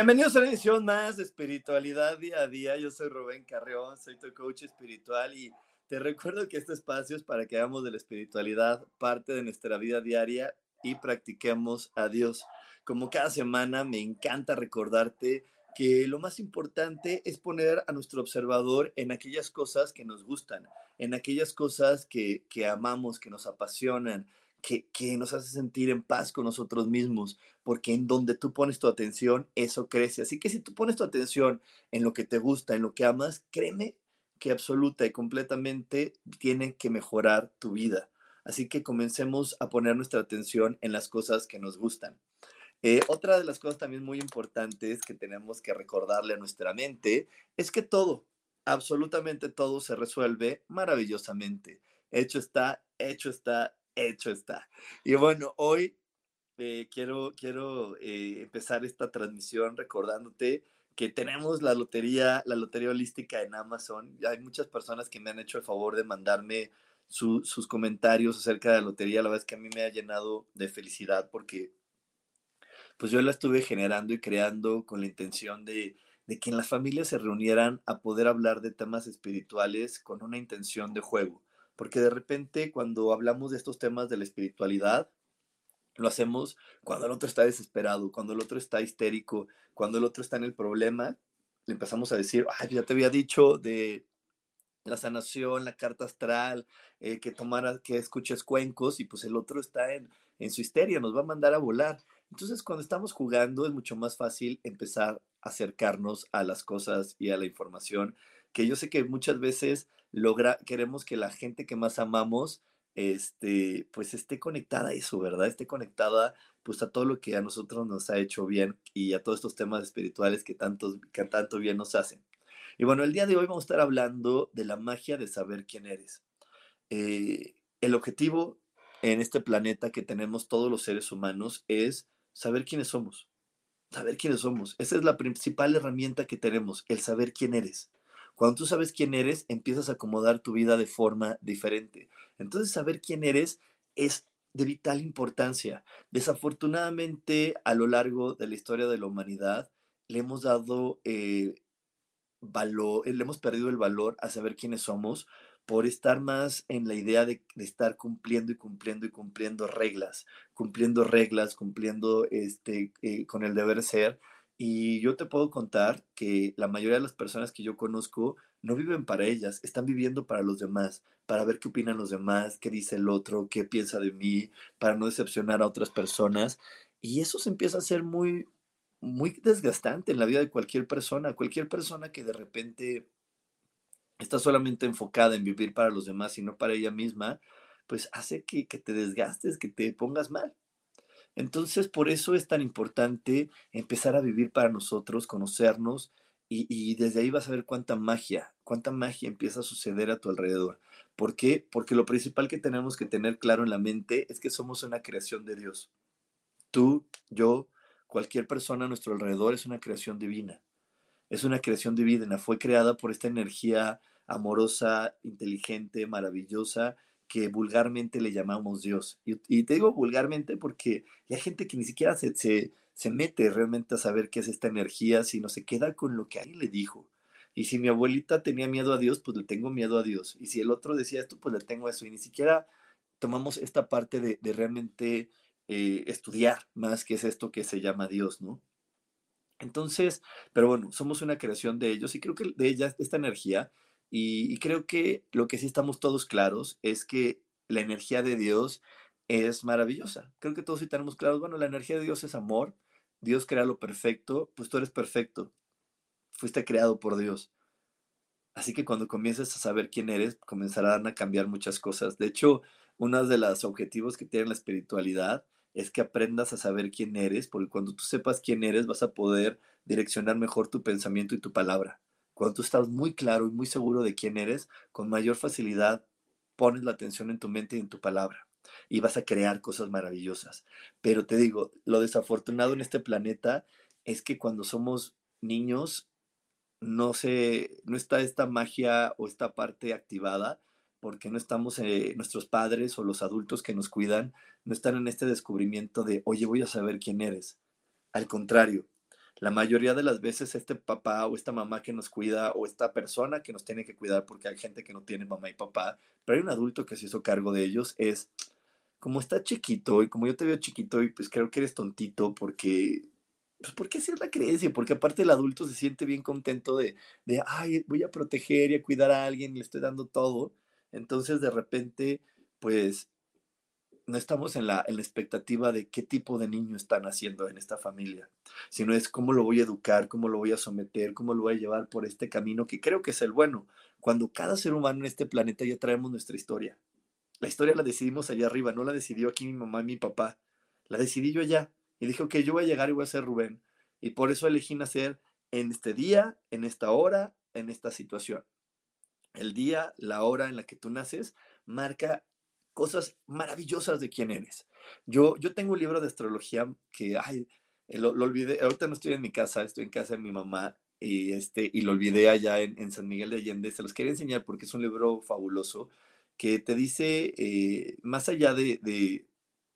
Bienvenidos a una edición más de Espiritualidad Día a Día. Yo soy Rubén Carreón, soy tu coach espiritual y te recuerdo que este espacio es para que hagamos de la espiritualidad parte de nuestra vida diaria y practiquemos a Dios. Como cada semana, me encanta recordarte que lo más importante es poner a nuestro observador en aquellas cosas que nos gustan, en aquellas cosas que, que amamos, que nos apasionan, que, nos hace sentir en paz con nosotros mismos, porque en donde tú pones tu atención, eso crece. Así que si tú pones tu atención en lo que te gusta, en lo que amas, créeme que absoluta y completamente tiene que mejorar tu vida. Así que comencemos a poner nuestra atención en las cosas que nos gustan. Eh, otra de las cosas también muy importantes que tenemos que recordarle a nuestra mente es que todo, absolutamente todo se resuelve maravillosamente. Hecho está, hecho está, hecho está. Y bueno, hoy eh, quiero, quiero eh, empezar esta transmisión recordándote que tenemos la lotería, la lotería holística en Amazon. Hay muchas personas que me han hecho el favor de mandarme sus comentarios acerca de la lotería. La verdad es que a mí me ha llenado de felicidad porque pues yo la estuve generando y creando con la intención de, de que en las familias se reunieran a poder hablar de temas espirituales con una intención de juego porque de repente cuando hablamos de estos temas de la espiritualidad, lo hacemos cuando el otro está desesperado, cuando el otro está histérico, cuando el otro está en el problema, le empezamos a decir, ay, ya te había dicho de la sanación, la carta astral, eh, que tomara, que escuches cuencos y pues el otro está en, en su histeria, nos va a mandar a volar. Entonces, cuando estamos jugando es mucho más fácil empezar a acercarnos a las cosas y a la información, que yo sé que muchas veces logra, queremos que la gente que más amamos, este, pues esté conectada a eso, ¿verdad? Esté conectada pues a todo lo que a nosotros nos ha hecho bien y a todos estos temas espirituales que, tantos, que tanto bien nos hacen. Y bueno, el día de hoy vamos a estar hablando de la magia de saber quién eres. Eh, el objetivo en este planeta que tenemos todos los seres humanos es saber quiénes somos. Saber quiénes somos. Esa es la principal herramienta que tenemos, el saber quién eres. Cuando tú sabes quién eres, empiezas a acomodar tu vida de forma diferente. Entonces, saber quién eres es de vital importancia. Desafortunadamente, a lo largo de la historia de la humanidad, le hemos dado eh, valor, le hemos perdido el valor a saber quiénes somos por estar más en la idea de, estar cumpliendo y cumpliendo y cumpliendo reglas, cumpliendo reglas, cumpliendo este, eh, con el deber ser, y yo te puedo contar que la mayoría de las personas que yo conozco no viven para ellas, están viviendo para los demás, para ver qué opinan los demás, qué dice el otro, qué piensa de mí, para no decepcionar a otras personas. Y eso se empieza a ser muy, muy desgastante en la vida de cualquier persona. Cualquier persona que de repente está solamente enfocada en vivir para los demás y no para ella misma, pues hace que, que te desgastes, que te pongas mal. Entonces, por eso es tan importante empezar a vivir para nosotros, conocernos y, desde ahí vas a ver cuánta magia, cuánta magia empieza a suceder a tu alrededor. ¿Por qué? Porque lo principal que tenemos que tener claro en la mente es que somos una creación de Dios. Tú, yo, cualquier persona a nuestro alrededor es una creación divina. Es una creación divina, fue creada por esta energía amorosa, inteligente, maravillosa, que vulgarmente le llamamos Dios. Y, te digo vulgarmente porque hay gente que ni siquiera se, se, mete realmente a saber qué es esta energía, sino se queda con lo que alguien le dijo. Y si mi abuelita tenía miedo a Dios, pues le tengo miedo a Dios. Y si el otro decía esto, pues le tengo eso. Y ni siquiera tomamos esta parte de, realmente eh, estudiar más que es esto que se llama Dios, ¿no? Entonces, pero bueno, somos una creación de ellos y creo que de ella, esta energía, Y, creo que lo que sí estamos todos claros es que la energía de Dios es maravillosa. Creo que todos sí tenemos claros, bueno, la energía de Dios es amor, Dios crea lo perfecto, pues tú eres perfecto, fuiste creado por Dios. Así que cuando comiences a saber quién eres, comenzarán a cambiar muchas cosas. De hecho, uno de los objetivos que tiene la espiritualidad es que aprendas a saber quién eres, porque cuando tú sepas quién eres, vas a poder direccionar mejor tu pensamiento y tu palabra. Cuando tú estás muy claro y muy seguro de quién eres, con mayor facilidad pones la atención en tu mente y en tu palabra y vas a crear cosas maravillosas. Pero te digo, lo desafortunado en este planeta es que cuando somos niños no se no está esta magia o esta parte activada porque no estamos eh, nuestros padres o los adultos que nos cuidan no están en este descubrimiento de, oye, voy a saber quién eres. Al contrario, la mayoría de las veces este papá o esta mamá que nos cuida o esta persona que nos tiene que cuidar, porque hay gente que no tiene mamá y papá, pero hay un adulto que se hizo cargo de ellos, es como está chiquito y como yo te veo chiquito y pues creo que eres tontito porque, pues porque así es la creencia, porque aparte el adulto se siente bien contento de, de, ay, voy a proteger y a cuidar a alguien le estoy dando todo. Entonces de repente, pues no estamos en la, en la expectativa de qué tipo de niño están haciendo en esta familia, sino es cómo lo voy a educar, cómo lo voy a someter, cómo lo voy a llevar por este camino que creo que es el bueno. Cuando cada ser humano en este planeta ya traemos nuestra historia. La historia la decidimos allá arriba, no la decidió aquí mi mamá y mi papá. La decidí yo allá. Y dije, ok, yo voy a llegar y voy a ser Rubén. Y por eso elegí nacer en este día, en esta hora, en esta situación. El día, la hora en la que tú naces, marca cosas maravillosas de quién eres. Yo, yo tengo un libro de astrología que, ay, eh, lo, olvidé, ahorita no estoy en mi casa, estoy en casa de mi mamá y, este, y lo olvidé allá en, San Miguel de Allende. Se los quería enseñar porque es un libro fabuloso que te dice, eh, más allá de, de,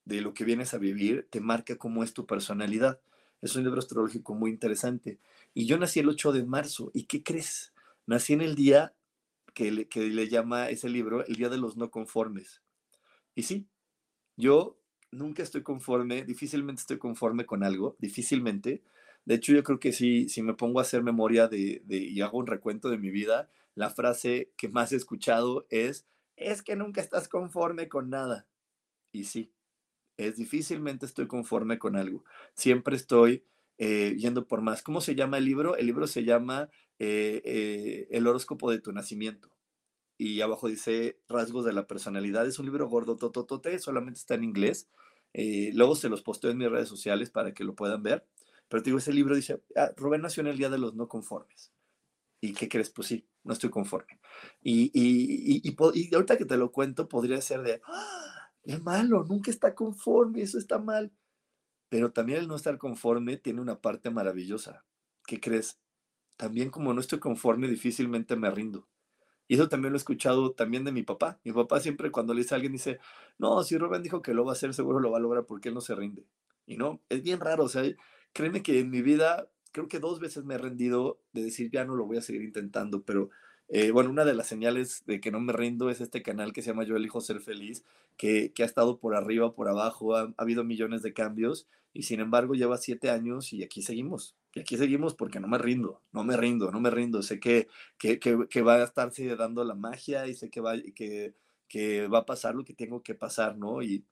de, lo que vienes a vivir, te marca cómo es tu personalidad. Es un libro astrológico muy interesante. Y yo nací el 8 de marzo. ¿Y qué crees? Nací en el día que le, que le llama ese libro el Día de los No Conformes. Y sí, yo nunca estoy conforme, difícilmente estoy conforme con algo, difícilmente. De hecho, yo creo que si, si me pongo a hacer memoria de, de, y hago un recuento de mi vida, la frase que más he escuchado es, es que nunca estás conforme con nada. Y sí, es difícilmente estoy conforme con algo. Siempre estoy eh, yendo por más. ¿Cómo se llama el libro? El libro se llama eh, eh, El horóscopo de tu nacimiento y abajo dice rasgos de la personalidad. Es un libro gordo, tototote, solamente está en inglés. Eh, luego se los posteo en mis redes sociales para que lo puedan ver. Pero te digo, ese libro dice, ah, Rubén nació en el Día de los No Conformes. ¿Y qué crees? Pues sí, no estoy conforme. Y, y, y, y ahorita que te lo cuento, podría ser de, ¡ah! Es malo, nunca está conforme, eso está mal. Pero también el no estar conforme tiene una parte maravillosa. ¿Qué crees? También como no estoy conforme, difícilmente me rindo. Y eso también lo he escuchado también de mi papá. Mi papá siempre cuando le dice a alguien dice, no, si Rubén dijo que lo va a hacer, seguro lo va a lograr porque él no se rinde. Y no, es bien raro. O sea, créeme que en mi vida, creo que dos veces me he rendido de decir, ya no lo voy a seguir intentando, pero eh, bueno, una de las señales de que no me rindo es este canal que se llama Yo elijo ser feliz, que, que ha estado por arriba, por abajo, ha, ha, habido millones de cambios y sin embargo lleva siete años y aquí seguimos. Y aquí seguimos porque no me rindo, no me rindo, no me rindo. Sé que, que, que, va a estarse dando la magia y sé que va, que, que va a pasar lo que tengo que pasar, ¿no? Y,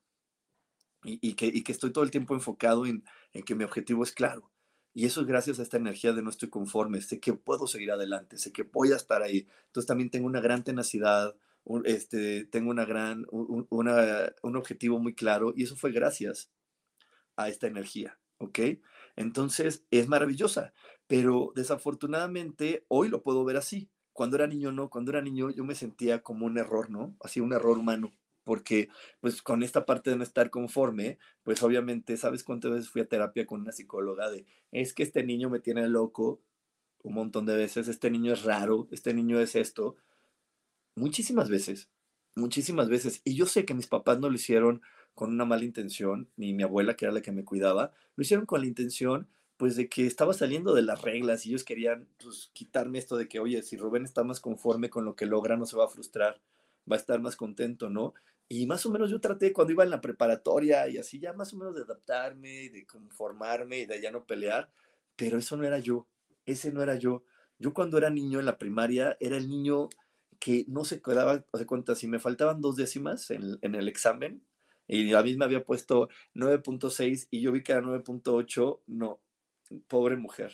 y, que, y que estoy todo el tiempo enfocado en, en que mi objetivo es claro. Y eso es gracias a esta energía de no estoy conforme. Sé que puedo seguir adelante, sé que voy a estar ahí. Entonces también tengo una gran tenacidad, este, tengo una gran, un, un objetivo muy claro y eso fue gracias a esta energía, ¿ok? Entonces es maravillosa, pero desafortunadamente hoy lo puedo ver así. Cuando era niño no, cuando era niño yo me sentía como un error, ¿no? Así un error humano, porque pues con esta parte de no estar conforme, pues obviamente, ¿sabes cuántas veces fui a terapia con una psicóloga de, es que este niño me tiene loco un montón de veces, este niño es raro, este niño es esto? Muchísimas veces, muchísimas veces. Y yo sé que mis papás no lo hicieron con una mala intención, ni mi abuela, que era la que me cuidaba, lo hicieron con la intención, pues, de que estaba saliendo de las reglas y ellos querían, pues, quitarme esto de que, oye, si Rubén está más conforme con lo que logra, no se va a frustrar, va a estar más contento, ¿no? Y más o menos yo traté cuando iba en la preparatoria y así ya más o menos de adaptarme, de conformarme y de ya no pelear, pero eso no era yo, ese no era yo. Yo cuando era niño en la primaria era el niño que no se quedaba, o sea, cuenta, si me faltaban dos décimas en, en el examen, y a mí me había puesto 9.6 y yo vi que era 9.8, no, pobre mujer.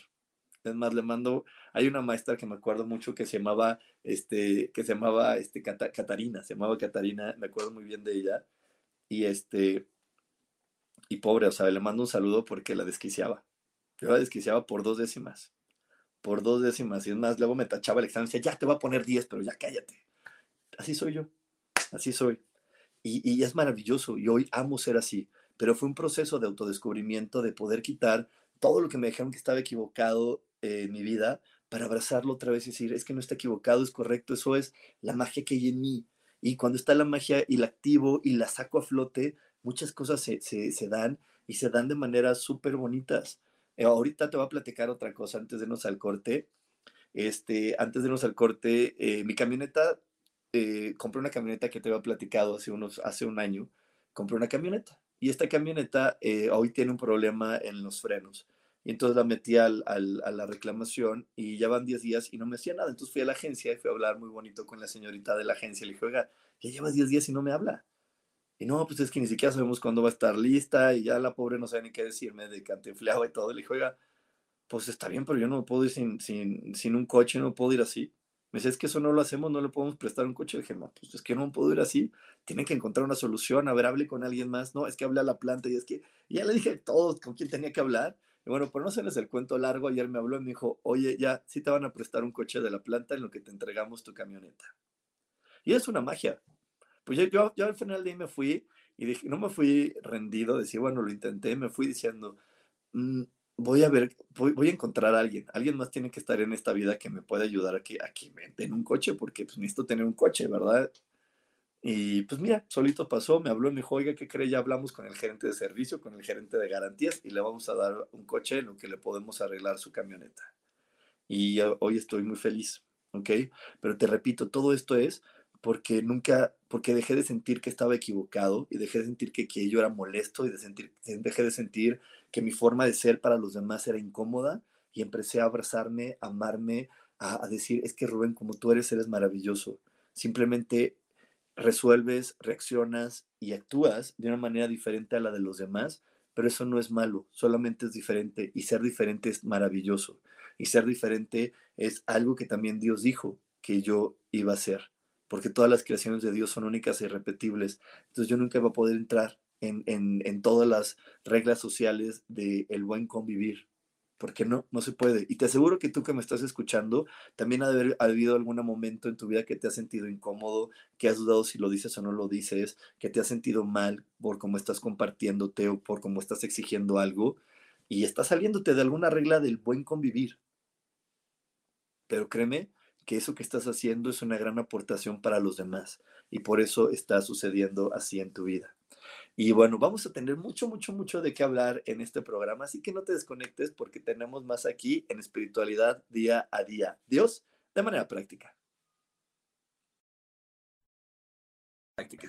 Es más, le mando, hay una maestra que me acuerdo mucho que se llamaba, este, que se llamaba, este, Catarina, se llamaba Catarina, me acuerdo muy bien de ella, y este, y pobre, o sea, le mando un saludo porque la desquiciaba. Yo la desquiciaba por dos décimas, por dos décimas, y es más, luego me tachaba el examen y decía, ya te voy a poner 10, pero ya cállate. Así soy yo, así soy. Y, es maravilloso, y hoy amo ser así, pero fue un proceso de autodescubrimiento, de poder quitar todo lo que me dijeron que estaba equivocado en mi vida, para abrazarlo otra vez y decir, es que no está equivocado, es correcto, eso es la magia que hay en mí. Y cuando está la magia y la activo y la saco a flote, muchas cosas se, se, dan y se dan de maneras súper bonitas. Eh, ahorita te voy a platicar otra cosa antes de irnos al corte. Este, antes de irnos al corte, eh, mi camioneta, eh, compré una camioneta que te había platicado hace, unos, hace un año. Compré una camioneta y esta camioneta hoy tiene un problema en los frenos. Y entonces la metí al, a la reclamación y ya van 10 días y no me hacía nada. Entonces fui a la agencia y fui a hablar muy bonito con la señorita de la agencia. Le dije, oiga, ya llevas 10 días y no me habla. Y no, pues es que ni siquiera sabemos cuándo va a estar lista y ya la pobre no sabe ni qué decirme de cantinfleado y todo. Le dije, oiga, pues está bien, pero yo no puedo ir sin, sin, sin un coche, no puedo ir así. Me dice, es que eso no lo hacemos, no le podemos prestar un coche. Dije, no, pues es que no puedo ir así. Tienen que encontrar una solución. A ver, con alguien más. No, es que hable a la planta y es que ya le dije a todos con quién tenía que hablar. Y bueno, por no hacerles el cuento largo, ayer me habló y me dijo, oye, ya, sí te van a prestar un coche de la planta en lo que te entregamos tu camioneta. Y es una magia. Pues yo, yo, al final de ahí me fui y dije, no me fui rendido, decía, bueno, lo intenté, me fui diciendo, mm, voy a ver, voy, a encontrar a alguien, alguien más tiene que estar en esta vida que me pueda ayudar a que, a que me den un coche, porque pues necesito tener un coche, ¿verdad? Y pues mira, solito pasó, me habló me dijo, oiga, ¿qué cree? Ya hablamos con el gerente de servicio, con el gerente de garantías y le vamos a dar un coche en lo que le podemos arreglar su camioneta. Y hoy estoy muy feliz, ¿ok? Pero te repito, todo esto es porque nunca, porque dejé de sentir que estaba equivocado y dejé de sentir que, que yo era molesto y dejé de sentir que mi forma de ser para los demás era incómoda y empecé a abrazarme, a amarme, a, a decir, es que Rubén, como tú eres, eres maravilloso. Simplemente resuelves, reaccionas y actúas de una manera diferente a la de los demás, pero eso no es malo, solamente es diferente y ser diferente es maravilloso. Y ser diferente es algo que también Dios dijo que yo iba a ser porque todas las creaciones de Dios son únicas e irrepetibles. Entonces yo nunca voy a poder entrar en, en, todas las reglas sociales del el buen convivir, porque no, no se puede. Y te aseguro que tú que me estás escuchando, también ha de haber habido algún momento en tu vida que te has sentido incómodo, que has dudado si lo dices o no lo dices, que te has sentido mal por cómo estás compartiéndote o por cómo estás exigiendo algo, y estás saliéndote de alguna regla del buen convivir. Pero créeme que eso que estás haciendo es una gran aportación para los demás y por eso está sucediendo así en tu vida. Y bueno, vamos a tener mucho, mucho, mucho de qué hablar en este programa, así que no te desconectes porque tenemos más aquí en espiritualidad día a día. Dios, de manera práctica. Práctica.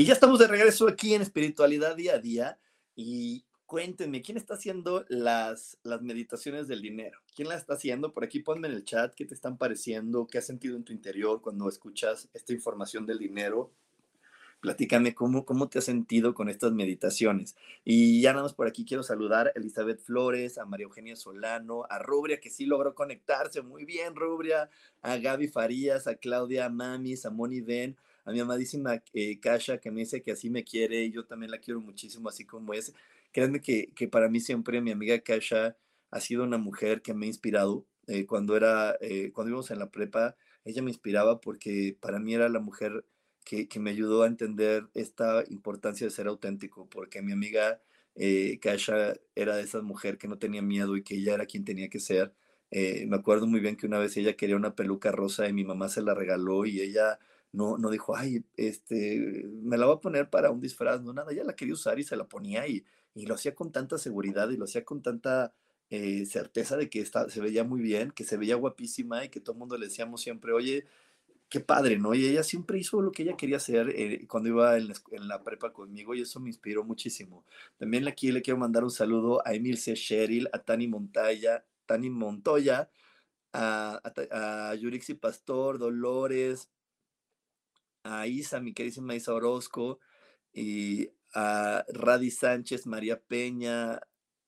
Y ya estamos de regreso aquí en espiritualidad día a día y cuéntenme, ¿quién está haciendo las, las meditaciones del dinero? ¿Quién las está haciendo? Por aquí ponme en el chat qué te están pareciendo, qué has sentido en tu interior cuando escuchas esta información del dinero. Platícame cómo, cómo te has sentido con estas meditaciones. Y ya nada más por aquí quiero saludar a Elizabeth Flores, a María Eugenia Solano, a Rubria, que sí logró conectarse. Muy bien, Rubria. A Gaby Farías, a Claudia Mamis, a Moni Ben, a mi amadísima eh, Kasha, que me dice que así me quiere. Y yo también la quiero muchísimo, así como es. Créanme que, que, para mí siempre mi amiga Kasha ha sido una mujer que me ha inspirado. Eh, cuando, era, eh, cuando íbamos en la prepa, ella me inspiraba porque para mí era la mujer que, que, me ayudó a entender esta importancia de ser auténtico, porque mi amiga eh, Kasha era de esas mujeres que no tenía miedo y que ella era quien tenía que ser. Me acuerdo muy bien que una vez ella quería una peluca rosa y mi mamá se la regaló y ella no, no dijo, ay, este, me la voy a poner para un disfraz, no nada, ella la quería usar y se la ponía y, y lo hacía con tanta seguridad y lo hacía con tanta eh, certeza de que está, se veía muy bien, que se veía guapísima y que todo el mundo le decíamos siempre, oye, qué padre, ¿no? Y ella siempre hizo lo que ella quería hacer eh, cuando iba en la, prepa conmigo y eso me inspiró muchísimo. También aquí le quiero mandar un saludo a Emilce Cheryl, a Tani Montoya, Tani Montoya, a, a Yurixi Pastor, Dolores, a Isa, mi queridísima Isa Orozco, y a Radi Sánchez, María Peña,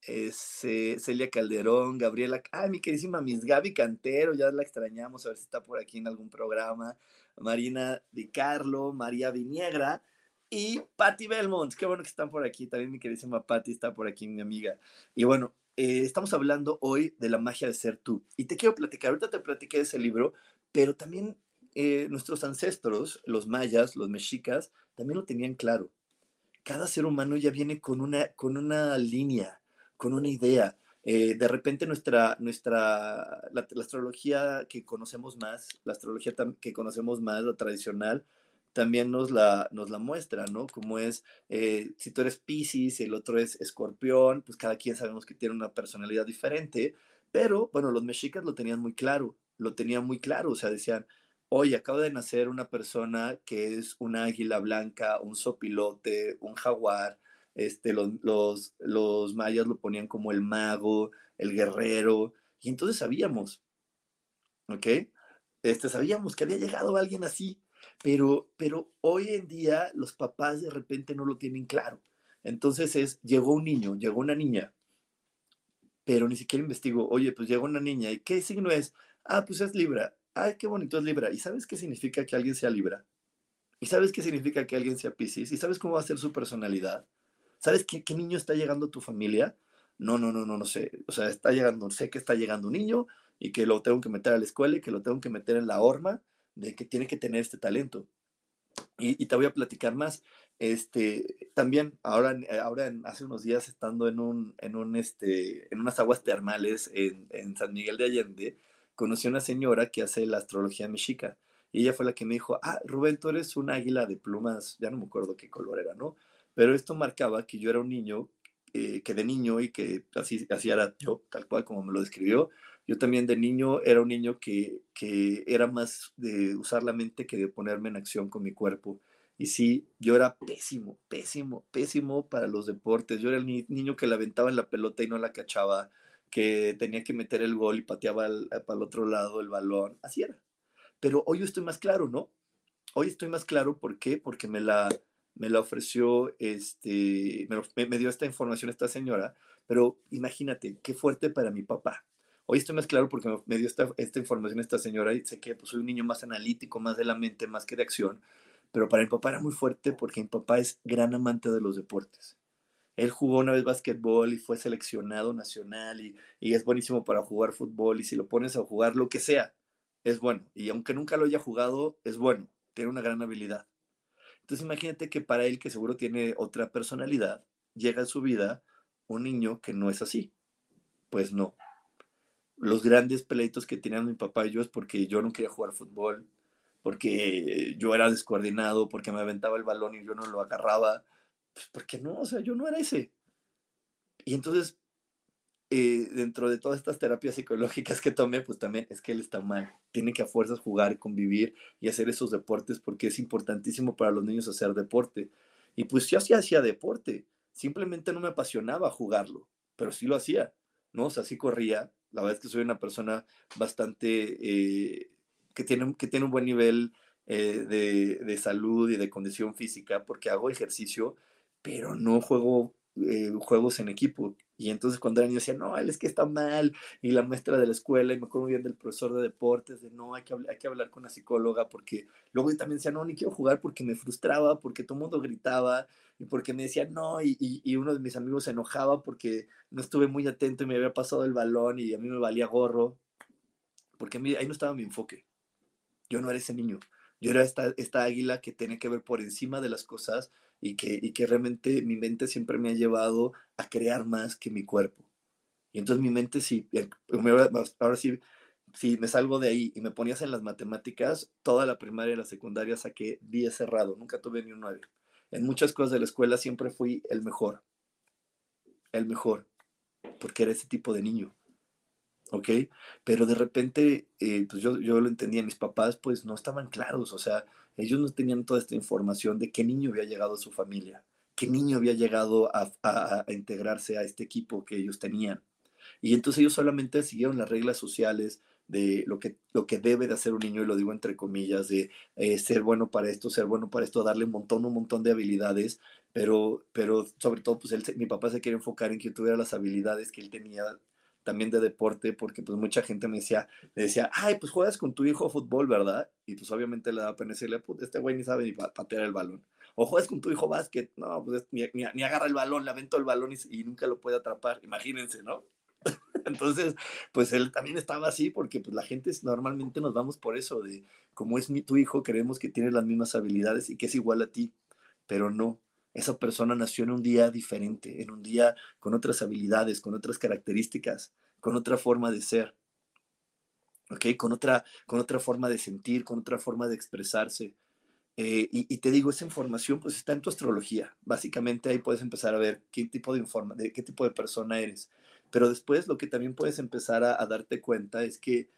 Celia Calderón, Gabriela, ay, mi queridísima Miss Gaby Cantero, ya la extrañamos, a ver si está por aquí en algún programa, Marina Di Carlo, María Viniegra y Patti Belmont, qué bueno que están por aquí, también mi queridísima Patti está por aquí, mi amiga. Y bueno, eh, estamos hablando hoy de la magia de ser tú. Y te quiero platicar, ahorita te platiqué de ese libro, pero también eh, nuestros ancestros, los mayas, los mexicas, también lo tenían claro. Cada ser humano ya viene con una, con una línea, con una idea. Eh, de repente nuestra, nuestra, la, astrología que conocemos más, la astrología que conocemos más, la tradicional, también nos la, nos la muestra, ¿no? Como es, eh, si tú eres Pisces el otro es Escorpión, pues cada quien sabemos que tiene una personalidad diferente, pero bueno, los mexicas lo tenían muy claro, lo tenían muy claro, o sea, decían, oye, acaba de nacer una persona que es un águila blanca, un sopilote, un jaguar, este, los, los, los mayas lo ponían como el mago, el guerrero, y entonces sabíamos, ¿ok? Este, sabíamos que había llegado alguien así, pero, pero hoy en día los papás de repente no lo tienen claro. Entonces es, llegó un niño, llegó una niña, pero ni siquiera investigo, oye, pues llegó una niña, ¿y qué signo es? Ah, pues es Libra. Ay, qué bonito es Libra. ¿Y sabes qué significa que alguien sea Libra? ¿Y sabes qué significa que alguien sea Pisces? ¿Y sabes cómo va a ser su personalidad? ¿Sabes qué, qué, niño está llegando a tu familia? No, no, no, no, no sé. O sea, está llegando, sé que está llegando un niño y que lo tengo que meter a la escuela y que lo tengo que meter en la horma de que tiene que tener este talento. Y, y te voy a platicar más. Este, también ahora, ahora en, hace unos días estando en un, en un, este, en unas aguas termales en, en San Miguel de Allende, conocí una señora que hace la astrología mexica. Y ella fue la que me dijo, ah, Rubén, tú eres un águila de plumas, ya no me acuerdo qué color era, ¿no? Pero esto marcaba que yo era un niño, eh, que de niño y que así, así era yo, tal cual como me lo describió, yo también de niño era un niño que, que era más de usar la mente que de ponerme en acción con mi cuerpo. Y sí, yo era pésimo, pésimo, pésimo para los deportes. Yo era el ni niño que la aventaba en la pelota y no la cachaba, que tenía que meter el gol y pateaba al, para el otro lado el balón. Así era. Pero hoy estoy más claro, ¿no? Hoy estoy más claro, ¿por qué? Porque me la, me la ofreció, este, me, me, dio esta información esta señora, pero imagínate, qué fuerte para mi papá. Hoy estoy más claro porque me dio esta, esta información esta señora y sé que pues, soy un niño más analítico, más de la mente, más que de acción, pero para mi papá era muy fuerte porque mi papá es gran amante de los deportes. Él jugó una vez básquetbol y fue seleccionado nacional y, es buenísimo para jugar fútbol y si lo pones a jugar lo que sea, es bueno. Y aunque nunca lo haya jugado, es bueno, tiene una gran habilidad. Entonces imagínate que para él, que seguro tiene otra personalidad, llega a su vida un niño que no es así. Pues no. Los grandes pleitos que tenían mi papá y yo es porque yo no quería jugar fútbol, porque yo era descoordinado, porque me aventaba el balón y yo no lo agarraba, pues porque no, o sea, yo no era ese. Y entonces, eh, dentro de todas estas terapias psicológicas que tomé, pues también es que él está mal. Tiene que a fuerzas jugar, convivir y hacer esos deportes porque es importantísimo para los niños hacer deporte. Y pues yo sí hacía deporte, simplemente no me apasionaba jugarlo, pero sí lo hacía, ¿no? O sea, sí corría. La verdad es que soy una persona bastante, eh, que, tiene, que tiene un buen nivel eh, de, de, salud y de condición física porque hago ejercicio, pero no juego eh, juegos en equipo. Y entonces cuando era niño decía, no, él es que está mal. Y la maestra de la escuela, y me acuerdo muy bien del profesor de deportes, de no, hay que, hay que hablar con la psicóloga, porque luego también decía, no, ni quiero jugar porque me frustraba, porque todo el mundo gritaba, y porque me decía, no, y, y, uno de mis amigos se enojaba porque no estuve muy atento y me había pasado el balón y a mí me valía gorro, porque ahí no estaba mi enfoque. Yo no era ese niño. Yo era esta, esta águila que tiene que ver por encima de las cosas y que, y que realmente mi mente siempre me ha llevado a crear más que mi cuerpo. Y entonces mi mente, sí, eh, ahora sí, si me salgo de ahí y me ponías en las matemáticas, toda la primaria y la secundaria saqué 10 cerrado, nunca tuve ni un 9. En muchas cosas de la escuela siempre fui el mejor, el mejor, porque era ese tipo de niño. ¿Ok? Pero de repente, eh, pues yo, yo lo entendía, mis papás pues no estaban claros, o sea, ellos no tenían toda esta información de qué niño había llegado a su familia, qué niño había llegado a, integrarse a este equipo que ellos tenían. Y entonces ellos solamente siguieron las reglas sociales de lo que, lo que debe de hacer un niño, y lo digo entre comillas, de eh, ser bueno para esto, ser bueno para esto, darle un montón, un montón de habilidades, pero, pero sobre todo, pues él, mi papá se quiere enfocar en que tuviera las habilidades que él tenía también de deporte, porque pues mucha gente me decía, me decía, ay, pues juegas con tu hijo fútbol, ¿verdad? Y pues obviamente le da pena decirle, pues este güey ni sabe ni patear el balón. O juegas con tu hijo básquet, no, pues ni, ni, agarra el balón, le avento el balón y, nunca lo puede atrapar, imagínense, ¿no? Entonces, pues él también estaba así porque pues la gente normalmente nos vamos por eso, de como es mi, tu hijo, queremos que tiene las mismas habilidades y que es igual a ti, pero no, esa persona nació en un día diferente, en un día con otras habilidades, con otras características, con otra forma de ser, ¿ok? Con otra, con otra forma de sentir, con otra forma de expresarse. Eh, y, te digo, esa información pues está en tu astrología. Básicamente ahí puedes empezar a ver qué tipo de, informa, de qué tipo de persona eres. Pero después lo que también puedes empezar a, darte cuenta es que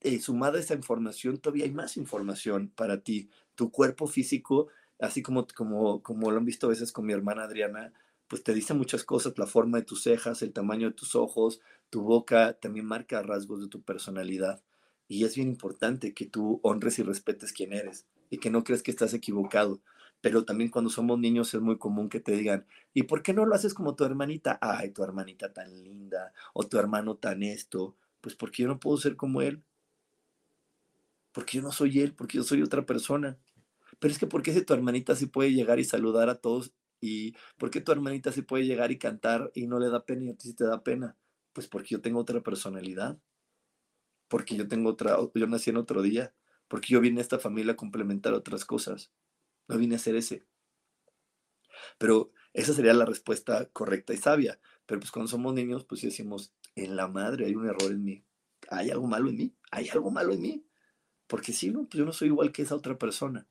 eh, sumada a esa información, todavía hay más información para ti. Tu cuerpo físico así como, como, como lo han visto a veces con mi hermana Adriana, pues te dice muchas cosas, la forma de tus cejas, el tamaño de tus ojos, tu boca, también marca rasgos de tu personalidad. Y es bien importante que tú honres y respetes quién eres y que no creas que estás equivocado. Pero también cuando somos niños es muy común que te digan, ¿y por qué no lo haces como tu hermanita? Ay, tu hermanita tan linda, o tu hermano tan esto. Pues porque yo no puedo ser como él. Porque yo no soy él, porque yo soy otra persona. Pero es que, ¿por qué si tu hermanita sí puede llegar y saludar a todos? ¿Y por qué tu hermanita sí puede llegar y cantar y no le da pena y a ti sí te da pena? Pues porque yo tengo otra personalidad. Porque yo tengo otra, yo nací en otro día. Porque yo vine a esta familia a complementar otras cosas. No vine a ser ese. Pero esa sería la respuesta correcta y sabia. Pero pues cuando somos niños, pues sí decimos, en la madre hay un error en mí. Hay algo malo en mí. Hay algo malo en mí. Porque si no, pues yo no soy igual que esa otra persona.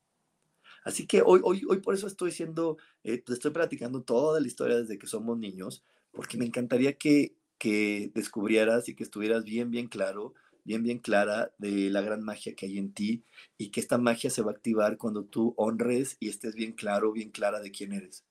Así que hoy, hoy, hoy por eso estoy siendo, eh, pues, estoy platicando toda la historia desde que somos niños, porque me encantaría que, que descubrieras y que estuvieras bien, bien claro, bien, bien clara de la gran magia que hay en ti y que esta magia se va a activar cuando tú honres y estés bien claro, bien clara de quién eres.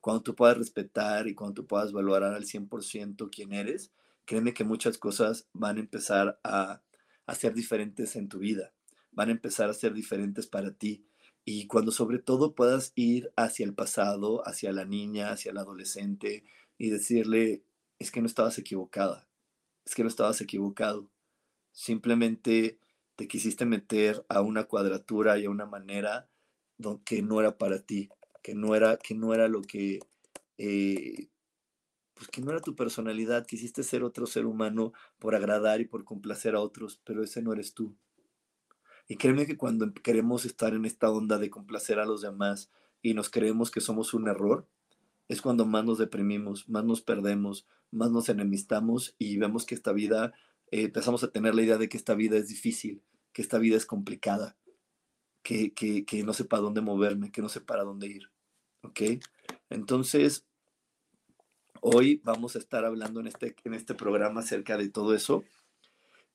Cuando tú puedas respetar y cuando tú puedas valorar al 100% quién eres, créeme que muchas cosas van a empezar a, a ser diferentes en tu vida, van a empezar a ser diferentes para ti y cuando sobre todo puedas ir hacia el pasado, hacia la niña, hacia el adolescente y decirle, es que no estabas equivocada, es que no estabas equivocado. Simplemente te quisiste meter a una cuadratura y a una manera que no era para ti, que no era, que no era lo que, eh, pues que no era tu personalidad, quisiste ser otro ser humano por agradar y por complacer a otros, pero ese no eres tú. Y créeme que cuando queremos estar en esta onda de complacer a los demás y nos creemos que somos un error, es cuando más nos deprimimos, más nos perdemos, más nos enemistamos y vemos que esta vida, eh, empezamos a tener la idea de que esta vida es difícil, que esta vida es complicada. que, que, no sé para dónde moverme, que no sé para dónde ir. ¿Ok? Entonces, hoy vamos a estar hablando en este, en este programa acerca de todo eso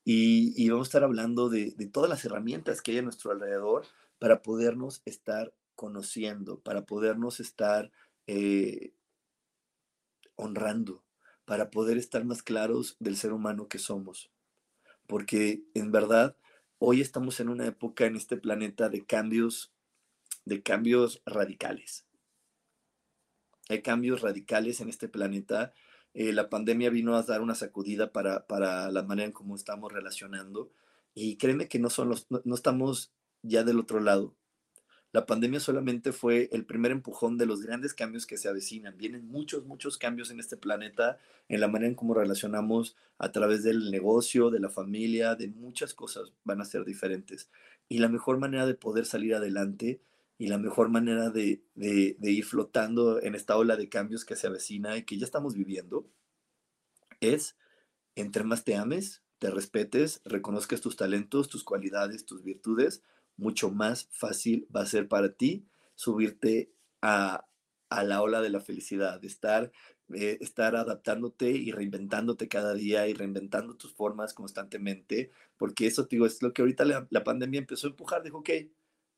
y, vamos a estar hablando de, todas las herramientas que hay a nuestro alrededor para podernos estar conociendo, para podernos estar eh, honrando, para poder estar más claros del ser humano que somos. Porque en verdad, hoy estamos en una época en este planeta de cambios, de cambios radicales. Hay cambios radicales en este planeta. Eh, la pandemia vino a dar una sacudida para, para, la manera en cómo estamos relacionando. Y créeme que no, son los, no estamos ya del otro lado. La pandemia solamente fue el primer empujón de los grandes cambios que se avecinan. Vienen muchos, muchos cambios en este planeta, en la manera en cómo relacionamos a través del negocio, de la familia, de muchas cosas van a ser diferentes. Y la mejor manera de poder salir adelante y la mejor manera de, de, ir flotando en esta ola de cambios que se avecina y que ya estamos viviendo es, entre más te ames, te respetes, reconozcas tus talentos, tus cualidades, tus virtudes, mucho más fácil va a ser para ti subirte a, la ola de la felicidad, de estar, eh, estar adaptándote y reinventándote cada día y reinventando tus formas constantemente, porque eso, digo, es lo que ahorita la, pandemia empezó a empujar, dijo, ok,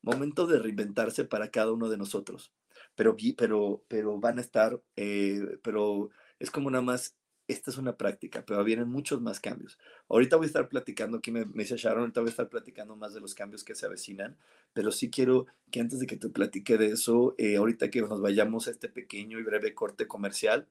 momento de reinventarse para cada uno de nosotros, pero, pero, pero van a estar, eh, pero es como nada más esta es una práctica, pero vienen muchos más cambios. Ahorita voy a estar platicando, aquí me, me dice Sharon, ahorita voy a estar platicando más de los cambios que se avecinan, pero sí quiero que antes de que te platique de eso, eh, ahorita que nos vayamos a este pequeño y breve corte comercial,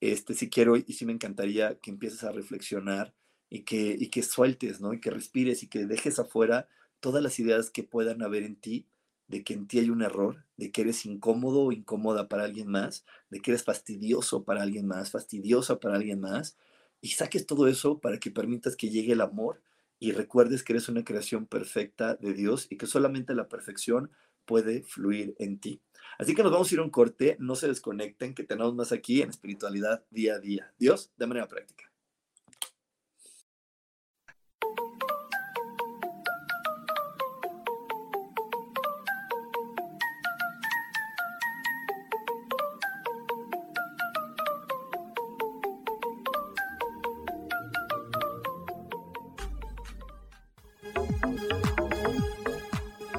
este sí quiero y sí me encantaría que empieces a reflexionar y que, y que sueltes, ¿no? Y que respires y que dejes afuera todas las ideas que puedan haber en ti de que en ti hay un error, de que eres incómodo o incómoda para alguien más, de que eres fastidioso para alguien más, fastidiosa para alguien más, y saques todo eso para que permitas que llegue el amor y recuerdes que eres una creación perfecta de Dios y que solamente la perfección puede fluir en ti. Así que nos vamos a ir a un corte, no se desconecten, que tenemos más aquí en espiritualidad día a día. Dios, de manera práctica.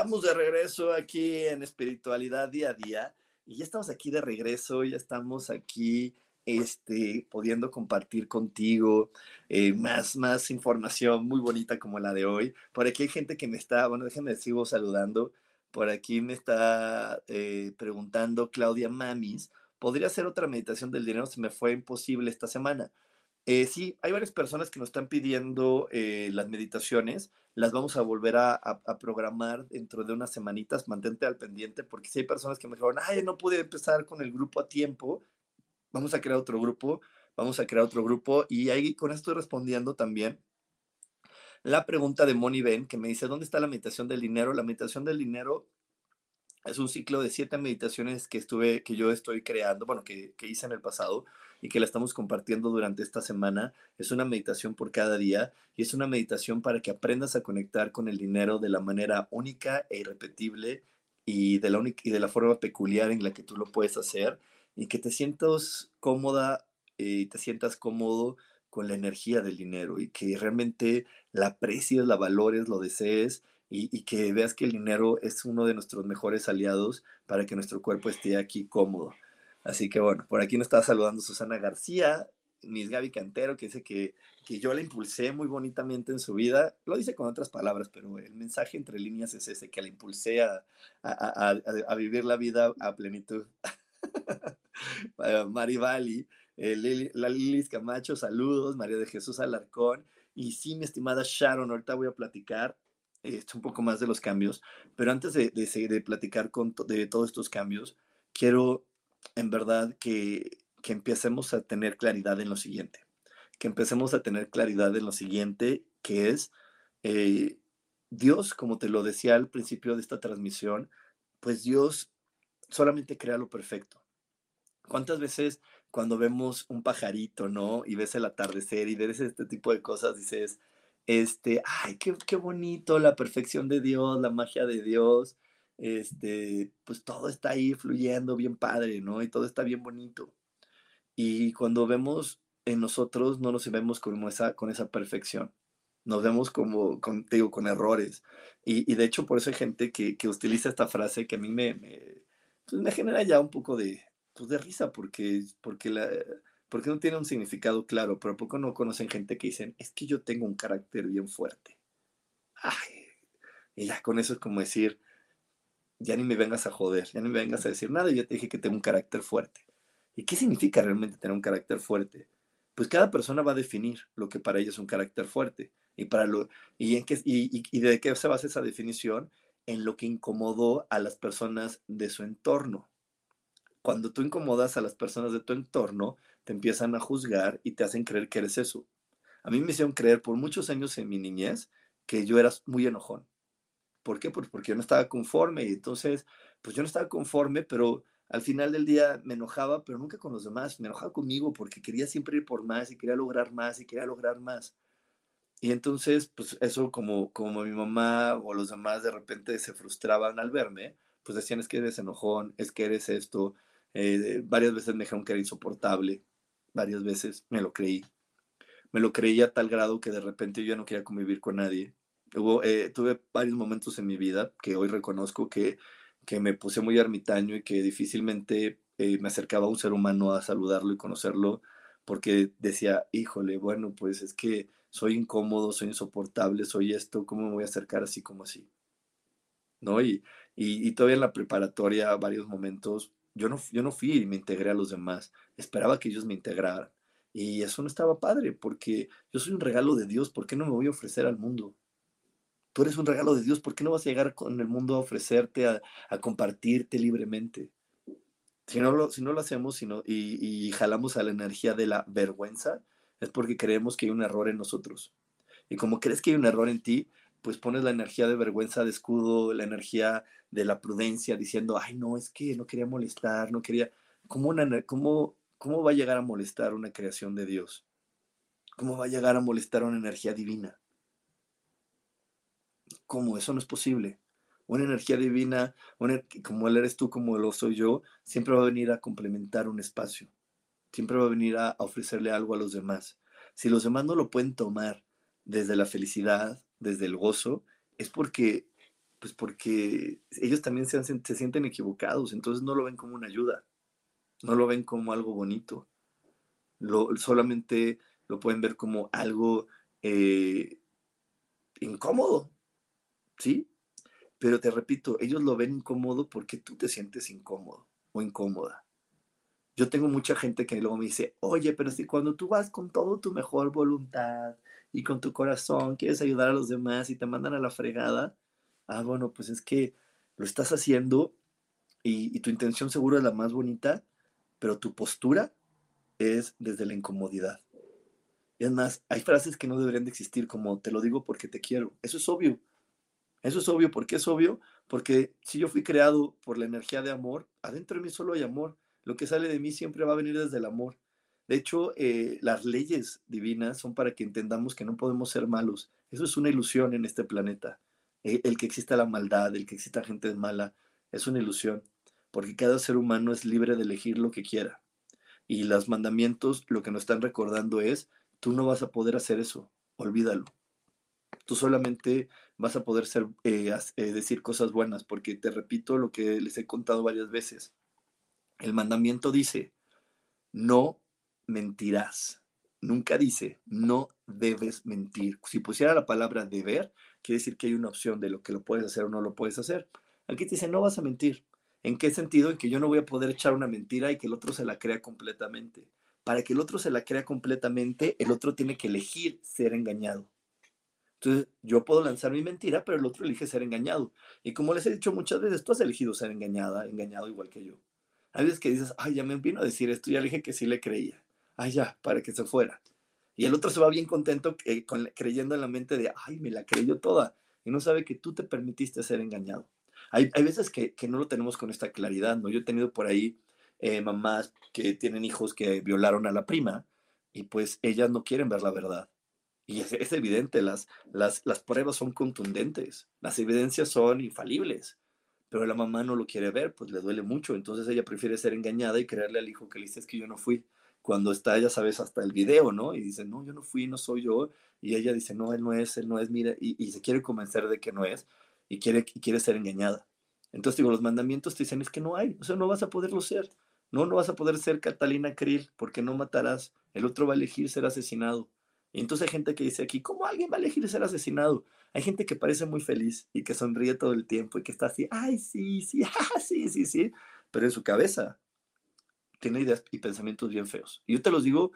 Estamos de regreso aquí en espiritualidad día a día. Y ya estamos aquí de regreso, ya estamos aquí este, pudiendo compartir contigo eh, más, más información muy bonita como la de hoy. Por aquí hay gente que me está, bueno, déjenme sigo saludando. Por aquí me está eh, preguntando Claudia Mamis, ¿podría hacer otra meditación del dinero? Se me fue imposible esta semana. Eh, sí, hay varias personas que nos están pidiendo eh, las meditaciones. Las vamos a volver a, programar dentro de unas semanitas. Mantente al pendiente porque si hay personas que me dijeron, ay, no pude empezar con el grupo a tiempo, vamos a crear otro grupo, vamos a crear otro grupo. Y ahí con esto respondiendo también la pregunta de Moni Ben que me dice, ¿dónde está la meditación del dinero? La meditación del dinero es un ciclo de siete meditaciones que estuve, que yo estoy creando, bueno, que, que, hice en el pasado y que la estamos compartiendo durante esta semana. Es una meditación por cada día y es una meditación para que aprendas a conectar con el dinero de la manera única e irrepetible y de la, y de la forma peculiar en la que tú lo puedes hacer y que te sientas cómoda y te sientas cómodo con la energía del dinero y que realmente la aprecies, la valores, lo desees y, que veas que el dinero es uno de nuestros mejores aliados para que nuestro cuerpo esté aquí cómodo. Así que bueno, por aquí nos está saludando Susana García, Miss Gaby Cantero, que dice que, que yo la impulsé muy bonitamente en su vida. Lo dice con otras palabras, pero el mensaje entre líneas es ese, que la impulsé a, a, a, vivir la vida a plenitud. Maribali, eh, la Lilis Camacho, saludos, María de Jesús Alarcón. Y sí, mi estimada Sharon, ahorita voy a platicar esto un poco más de los cambios, pero antes de, de, de platicar con de todos estos cambios, quiero en verdad que, que empecemos a tener claridad en lo siguiente, que empecemos a tener claridad en lo siguiente, que es eh, Dios, como te lo decía al principio de esta transmisión, pues Dios solamente crea lo perfecto. ¿Cuántas veces cuando vemos un pajarito, ¿no? Y ves el atardecer y ves este tipo de cosas, dices, este, ay, qué, qué bonito, la perfección de Dios, la magia de Dios, este, pues todo está ahí fluyendo bien padre, ¿no? Y todo está bien bonito. Y cuando vemos en nosotros, no nos vemos como esa, con esa perfección. Nos vemos como, con, digo, con errores. Y, y, de hecho, por eso hay gente que, que utiliza esta frase que a mí me, me, pues me genera ya un poco de, pues de risa, porque, porque la, porque no tiene un significado claro, pero poco no conocen gente que dicen, es que yo tengo un carácter bien fuerte. Ay, y ya con eso es como decir, ya ni me vengas a joder, ya ni me vengas a decir nada, yo te dije que tengo un carácter fuerte. ¿Y qué significa realmente tener un carácter fuerte? Pues cada persona va a definir lo que para ella es un carácter fuerte. Y, para lo, y, en qué, y, y de qué se basa esa definición? En lo que incomodó a las personas de su entorno. Cuando tú incomodas a las personas de tu entorno, te empiezan a juzgar y te hacen creer que eres eso. A mí me hicieron creer por muchos años en mi niñez que yo era muy enojón. ¿Por qué? Pues porque yo no estaba conforme y entonces, pues yo no estaba conforme, pero al final del día me enojaba, pero nunca con los demás, me enojaba conmigo porque quería siempre ir por más y quería lograr más y quería lograr más. Y entonces, pues eso como, como mi mamá o los demás de repente se frustraban al verme, pues decían es que eres enojón, es que eres esto. Eh, varias veces me dijeron que era insoportable varias veces, me lo creí. Me lo creí a tal grado que de repente yo no quería convivir con nadie. Hubo, eh, tuve varios momentos en mi vida que hoy reconozco que, que me puse muy ermitaño y que difícilmente eh, me acercaba a un ser humano a saludarlo y conocerlo porque decía, híjole, bueno, pues es que soy incómodo, soy insoportable, soy esto, ¿cómo me voy a acercar así como así? ¿No? Y, y, y todavía en la preparatoria, varios momentos, yo no, yo no fui y me integré a los demás, esperaba que ellos me integraran. Y eso no estaba padre, porque yo soy un regalo de Dios, ¿por qué no me voy a ofrecer al mundo? Eres un regalo de Dios, ¿por qué no vas a llegar con el mundo a ofrecerte, a, compartirte libremente? Si no lo, si no hacemos y, jalamos a la energía de la vergüenza, es porque creemos que hay un error en nosotros. Y como crees que hay un error en ti, pues pones la energía de vergüenza de escudo, la energía de la prudencia, diciendo, ay, no, es que no quería molestar, no quería, ¿cómo, una, cómo va a llegar a molestar una creación de Dios? ¿Cómo va a llegar a molestar una energía divina? ¿Cómo? Eso no es posible. Una energía divina, como él eres tú, como lo soy yo, siempre va a venir a complementar un espacio. Siempre va a venir a ofrecerle algo a los demás. Si los demás no lo pueden tomar desde la felicidad, desde el gozo, es porque, pues porque ellos también se, se sienten equivocados, entonces no lo ven como una ayuda, no lo ven como algo bonito. lo, solamente lo pueden ver como algo eh, incómodo, ¿sí? Pero te repito, ellos lo ven incómodo porque tú te sientes incómodo o incómoda. Yo tengo mucha gente que luego me dice, oye, pero si cuando tú vas con todo tu mejor voluntad y con tu corazón quieres ayudar a los demás y te mandan a la fregada, ah, bueno, pues es que lo estás haciendo y, tu intención seguro es la más bonita, pero tu postura es desde la incomodidad. Y además, hay frases que no deberían de existir como te lo digo porque te quiero. Eso es obvio. Eso es obvio. ¿Por qué es obvio? Porque si yo fui creado por la energía de amor, adentro de mí solo hay amor. Lo que sale de mí siempre va a venir desde el amor. De hecho, eh, las leyes divinas son para que entendamos que no podemos ser malos. Eso es una ilusión en este planeta. Eh, el que exista la maldad, el que exista gente mala, es una ilusión. Porque cada ser humano es libre de elegir lo que quiera. Y los mandamientos lo que nos están recordando es, tú no vas a poder hacer eso, olvídalo. Tú solamente vas a poder ser, eh, eh, decir cosas buenas, porque te repito lo que les he contado varias veces. El mandamiento dice, no mentirás. Nunca dice, no debes mentir. Si pusiera la palabra deber, quiere decir que hay una opción de lo que lo puedes hacer o no lo puedes hacer. Aquí te dice, no vas a mentir. ¿En qué sentido? En que yo no voy a poder echar una mentira y que el otro se la crea completamente. Para que el otro se la crea completamente, el otro tiene que elegir ser engañado. Entonces, yo puedo lanzar mi mentira, pero el otro elige ser engañado. Y como les he dicho muchas veces, tú has elegido ser engañada, engañado igual que yo. Hay veces que dices, ay, ya me vino a decir esto, ya le que sí le creía. Ay, ya, para que se fuera. Y el otro se va bien contento eh, creyendo en la mente de, ay, me la creyó toda. Y no sabe que tú te permitiste ser engañado. Hay, veces que, no lo tenemos con esta claridad, ¿no? Yo he tenido por ahí eh, mamás que tienen hijos que violaron a la prima y pues ellas no quieren ver la verdad. Y es, evidente, las, las, las pruebas son contundentes, las evidencias son infalibles, pero la mamá no lo quiere ver, pues le duele mucho, entonces ella prefiere ser engañada y creerle al hijo que le dice es que yo no fui, cuando está, ya sabes, hasta el video, ¿no? Y dice, no, yo no fui, no soy yo, y ella dice, no, él no es, él no es, mira, y, y se quiere convencer de que no es, y quiere, quiere ser engañada. Entonces digo, los mandamientos te dicen es que no hay, o sea, no vas a poderlo ser. No, no vas a poder ser Catalina Krill porque no matarás. El otro va a elegir ser asesinado. Y entonces hay gente que dice aquí, ¿cómo alguien va a elegir ser asesinado? Hay gente que parece muy feliz y que sonríe todo el tiempo y que está así, ay, sí, sí, ah, sí, sí, sí, pero en su cabeza tiene ideas y pensamientos bien feos. Y yo te los digo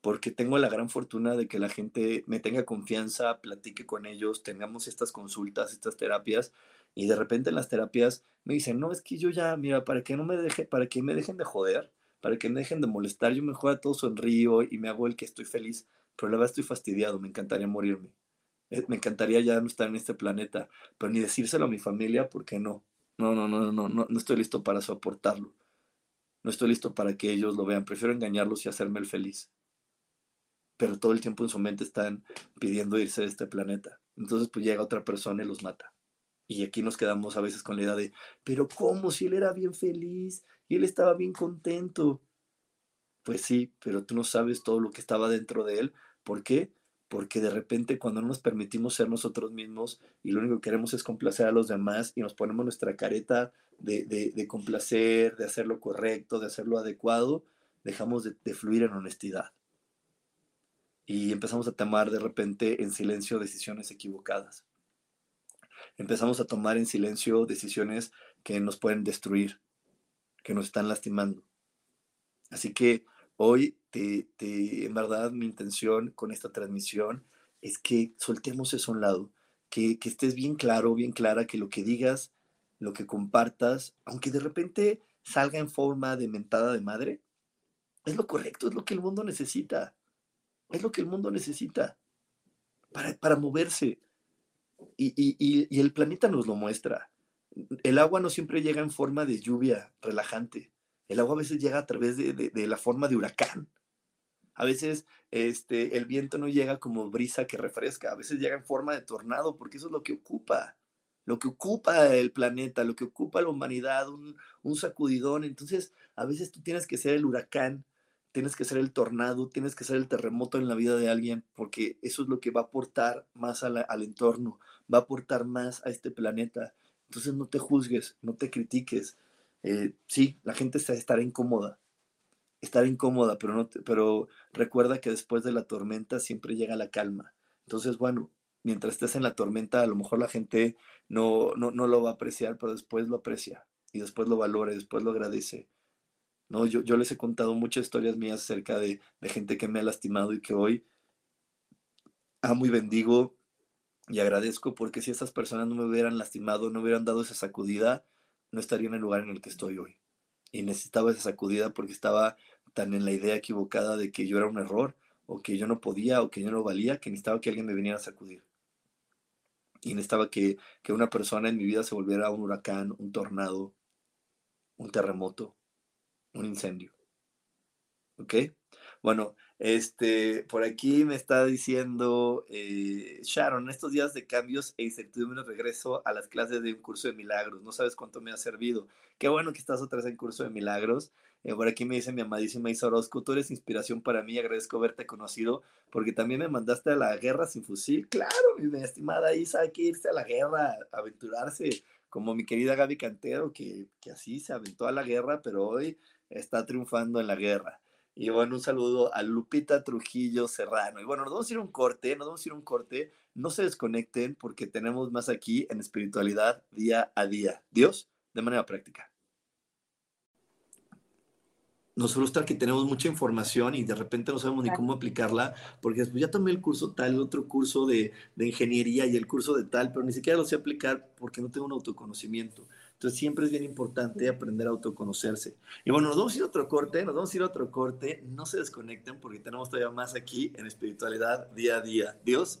porque tengo la gran fortuna de que la gente me tenga confianza, platique con ellos, tengamos estas consultas, estas terapias, y de repente en las terapias me dicen, no, es que yo ya, mira, para que no me deje, para que me dejen de joder, para que me dejen de molestar, yo mejor a todo sonrío y me hago el que estoy feliz, pero la verdad estoy fastidiado, me encantaría morirme. Eh, me encantaría ya no estar en este planeta, pero ni decírselo a mi familia porque no. No, no, no, no, no, no estoy listo para soportarlo. No estoy listo para que ellos lo vean. Prefiero engañarlos y hacerme el feliz pero todo el tiempo en su mente están pidiendo irse de este planeta. Entonces pues llega otra persona y los mata. Y aquí nos quedamos a veces con la idea de, pero ¿cómo si él era bien feliz y él estaba bien contento? Pues sí, pero tú no sabes todo lo que estaba dentro de él. ¿Por qué? Porque de repente cuando no nos permitimos ser nosotros mismos y lo único que queremos es complacer a los demás y nos ponemos nuestra careta de, de, complacer, de hacer lo correcto, de hacer lo adecuado, dejamos de fluir en honestidad y empezamos a tomar de repente en silencio decisiones equivocadas. Empezamos a tomar en silencio decisiones que nos pueden destruir, que nos están lastimando. Así que hoy, en verdad, mi intención con esta transmisión es que soltemos eso a un lado, que, que estés bien claro, bien clara, que lo que digas, lo que compartas, aunque de repente salga en forma de mentada de madre, es lo correcto, es lo que el mundo necesita. Es lo que el mundo necesita para, para moverse. Y, y, el planeta nos lo muestra. El agua no siempre llega en forma de lluvia relajante. El agua a veces llega a través de, de, la forma de huracán. A veces este, el viento no llega como brisa que refresca. A veces llega en forma de tornado, porque eso es lo que ocupa. Lo que ocupa el planeta, lo que ocupa la humanidad, un, un sacudidón. Entonces, a veces tú tienes que ser el huracán tienes que ser el tornado, tienes que ser el terremoto en la vida de alguien, porque eso es lo que va a aportar más al entorno, va a aportar más a este planeta. Entonces no te juzgues, no te critiques. Eh, sí, la gente estará incómoda, estar incómoda, pero, no pero recuerda que después de la tormenta siempre llega la calma. Entonces, bueno, mientras estés en la tormenta, a lo mejor la gente no, no, no lo va a apreciar, pero después lo aprecia y después lo valora y después lo agradece. ¿no? Yo, yo les he contado muchas historias mías acerca de, de gente que me ha lastimado y que hoy amo y bendigo y agradezco porque si esas personas no me hubieran lastimado, no hubieran dado esa sacudida, no estaría en el lugar en el que estoy hoy. Y necesitaba esa sacudida porque estaba tan en la idea equivocada de que yo era un error o que yo no podía o que yo no valía, que necesitaba que alguien me viniera a sacudir. Y necesitaba que, que una persona en mi vida se volviera un huracán, un tornado, un terremoto, un incendio. ¿Ok? Bueno, este, por aquí me está diciendo eh, Sharon, estos días de cambios e incertidumbre regreso a las clases de un curso de milagros. No sabes cuánto me ha servido. Qué bueno que estás otra vez en curso de milagros. Eh, por aquí me dice mi amadísima Isa Orozco, tú eres inspiración para mí, agradezco haberte conocido, porque también me mandaste a la guerra sin fusil. Claro, mi estimada Isa, hay que irse a la guerra, aventurarse, como mi querida Gaby Cantero, que, que así se aventó a la guerra, pero hoy está triunfando en la guerra. Y bueno, un saludo a Lupita Trujillo Serrano. Y bueno, nos vamos a ir a un corte, nos vamos a ir a un corte. No se desconecten porque tenemos más aquí en espiritualidad día a día. Dios, de manera práctica. Nos frustra que tenemos mucha información y de repente no sabemos ni cómo aplicarla, porque después ya tomé el curso tal, el otro curso de, de ingeniería y el curso de tal, pero ni siquiera lo sé aplicar porque no tengo un autoconocimiento. Entonces siempre es bien importante aprender a autoconocerse. Y bueno, nos vamos a ir a otro corte, nos vamos a ir a otro corte. No se desconecten porque tenemos todavía más aquí en espiritualidad día a día. Dios.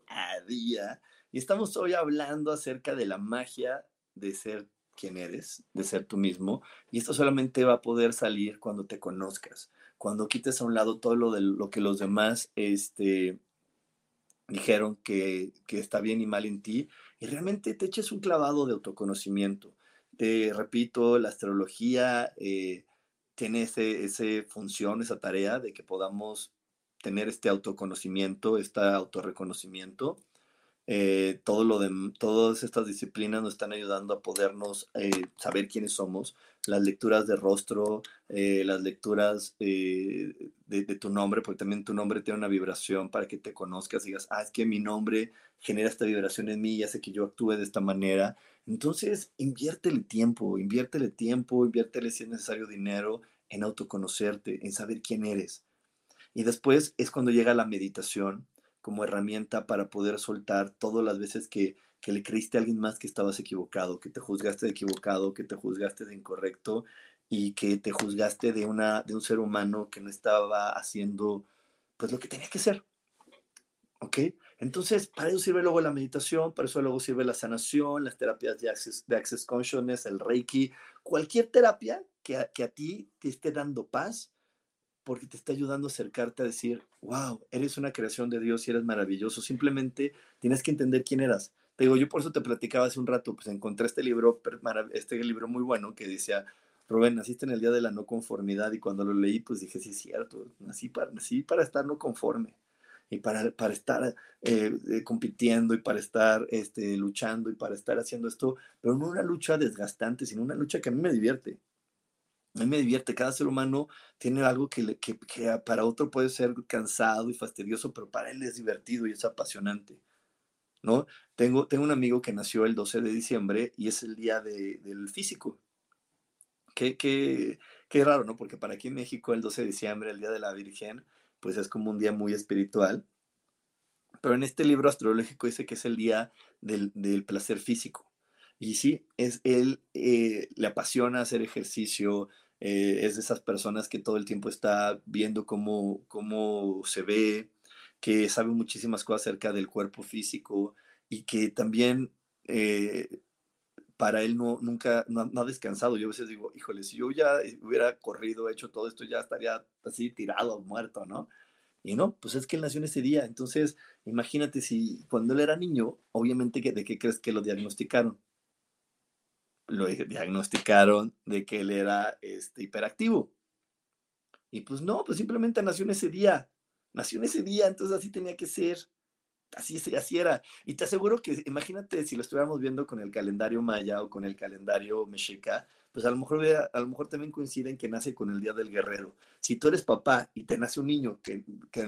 a día. Y estamos hoy hablando acerca de la magia de ser quien eres, de ser tú mismo. Y esto solamente va a poder salir cuando te conozcas, cuando quites a un lado todo lo, de, lo que los demás este, dijeron que, que está bien y mal en ti y realmente te eches un clavado de autoconocimiento. Te repito, la astrología eh, tiene ese, ese función, esa tarea de que podamos tener este autoconocimiento, este autorreconocimiento. Eh, todo lo de, todas estas disciplinas nos están ayudando a podernos eh, saber quiénes somos. Las lecturas de rostro, eh, las lecturas de, de, tu nombre, porque también tu nombre tiene una vibración para que te conozcas y digas, ah, es que mi nombre genera esta vibración en mí y hace que yo actúe de esta manera. Entonces, inviértele tiempo, inviértele tiempo, inviértele si es necesario dinero en autoconocerte, en saber quién eres. Y después es cuando llega la meditación como herramienta para poder soltar todas las veces que, que le creíste a alguien más que estabas equivocado, que te juzgaste de equivocado, que te juzgaste de incorrecto y que te juzgaste de, una, de un ser humano que no estaba haciendo pues lo que tenía que ser. ¿Ok? Entonces, para eso sirve luego la meditación, para eso luego sirve la sanación, las terapias de Access, de access Consciousness, el Reiki, cualquier terapia que que a ti te esté dando paz, porque te está ayudando a acercarte a decir, wow, eres una creación de Dios y eres maravilloso. Simplemente tienes que entender quién eras. Te digo, yo por eso te platicaba hace un rato, pues encontré este libro, este libro muy bueno que decía, Rubén, naciste en el día de la no conformidad y cuando lo leí, pues dije, sí, es cierto, nací para, nací para estar no conforme y para, para estar eh, eh, compitiendo y para estar este, luchando y para estar haciendo esto, pero no una lucha desgastante, sino una lucha que a mí me divierte. A mí me divierte, cada ser humano tiene algo que, que, para otro puede ser cansado y fastidioso, pero para él es divertido y es apasionante. ¿no? Tengo, tengo un amigo que nació el 12 de diciembre y es el día de, del físico. Qué, qué, qué raro, ¿no? Porque para aquí en México el 12 de diciembre, el día de la Virgen, pues es como un día muy espiritual. Pero en este libro astrológico dice que es el día del, placer físico. Y sí, es él eh, le apasiona hacer ejercicio, eh, es de esas personas que todo el tiempo está viendo cómo, cómo se ve, que sabe muchísimas cosas acerca del cuerpo físico y que también eh, para él no, nunca, no, ha descansado. Yo a veces digo, híjole, si yo ya hubiera corrido, hecho todo esto, ya estaría así tirado, muerto, ¿no? Y no, pues es que él nació en ese día. Entonces, imagínate si cuando él era niño, obviamente, ¿de qué crees que lo diagnosticaron? Lo diagnosticaron de que él era este, hiperactivo. Y pues no, pues simplemente nació en ese día. Nació en ese día, entonces así tenía que ser. Así, así era. Y te aseguro que, imagínate si lo estuviéramos viendo con el calendario maya o con el calendario mexica, pues a lo mejor, a lo mejor también coinciden que nace con el Día del Guerrero. Si tú eres papá y te nace un niño que,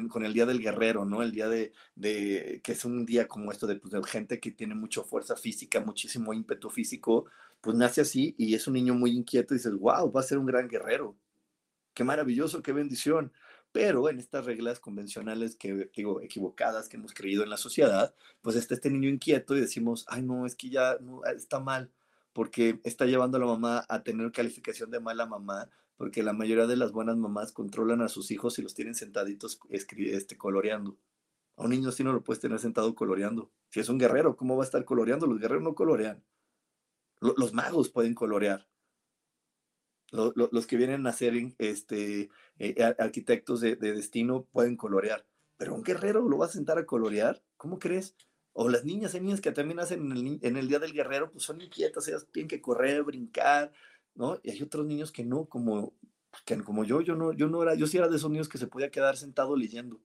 con el Día del Guerrero, ¿no? El día de, de que es un día como esto de, pues, de gente que tiene mucha fuerza física, muchísimo ímpetu físico, pues nace así y es un niño muy inquieto y dices, wow, va a ser un gran guerrero. Qué maravilloso, qué bendición pero en estas reglas convencionales que digo equivocadas que hemos creído en la sociedad, pues está este niño inquieto y decimos, ay no, es que ya no, está mal, porque está llevando a la mamá a tener calificación de mala mamá, porque la mayoría de las buenas mamás controlan a sus hijos y los tienen sentaditos este, coloreando. A un niño así no lo puedes tener sentado coloreando. Si es un guerrero, ¿cómo va a estar coloreando? Los guerreros no colorean. Los magos pueden colorear los que vienen a ser este, eh, arquitectos de, destino pueden colorear, pero un guerrero lo va a sentar a colorear, ¿cómo crees? O las niñas, hay niñas que también hacen en el, Día del Guerrero, pues son inquietas, ellas tienen que correr, brincar, ¿no? Y hay otros niños que no, como, que como yo, yo no, yo no era, yo sí era de esos niños que se podía quedar sentado leyendo.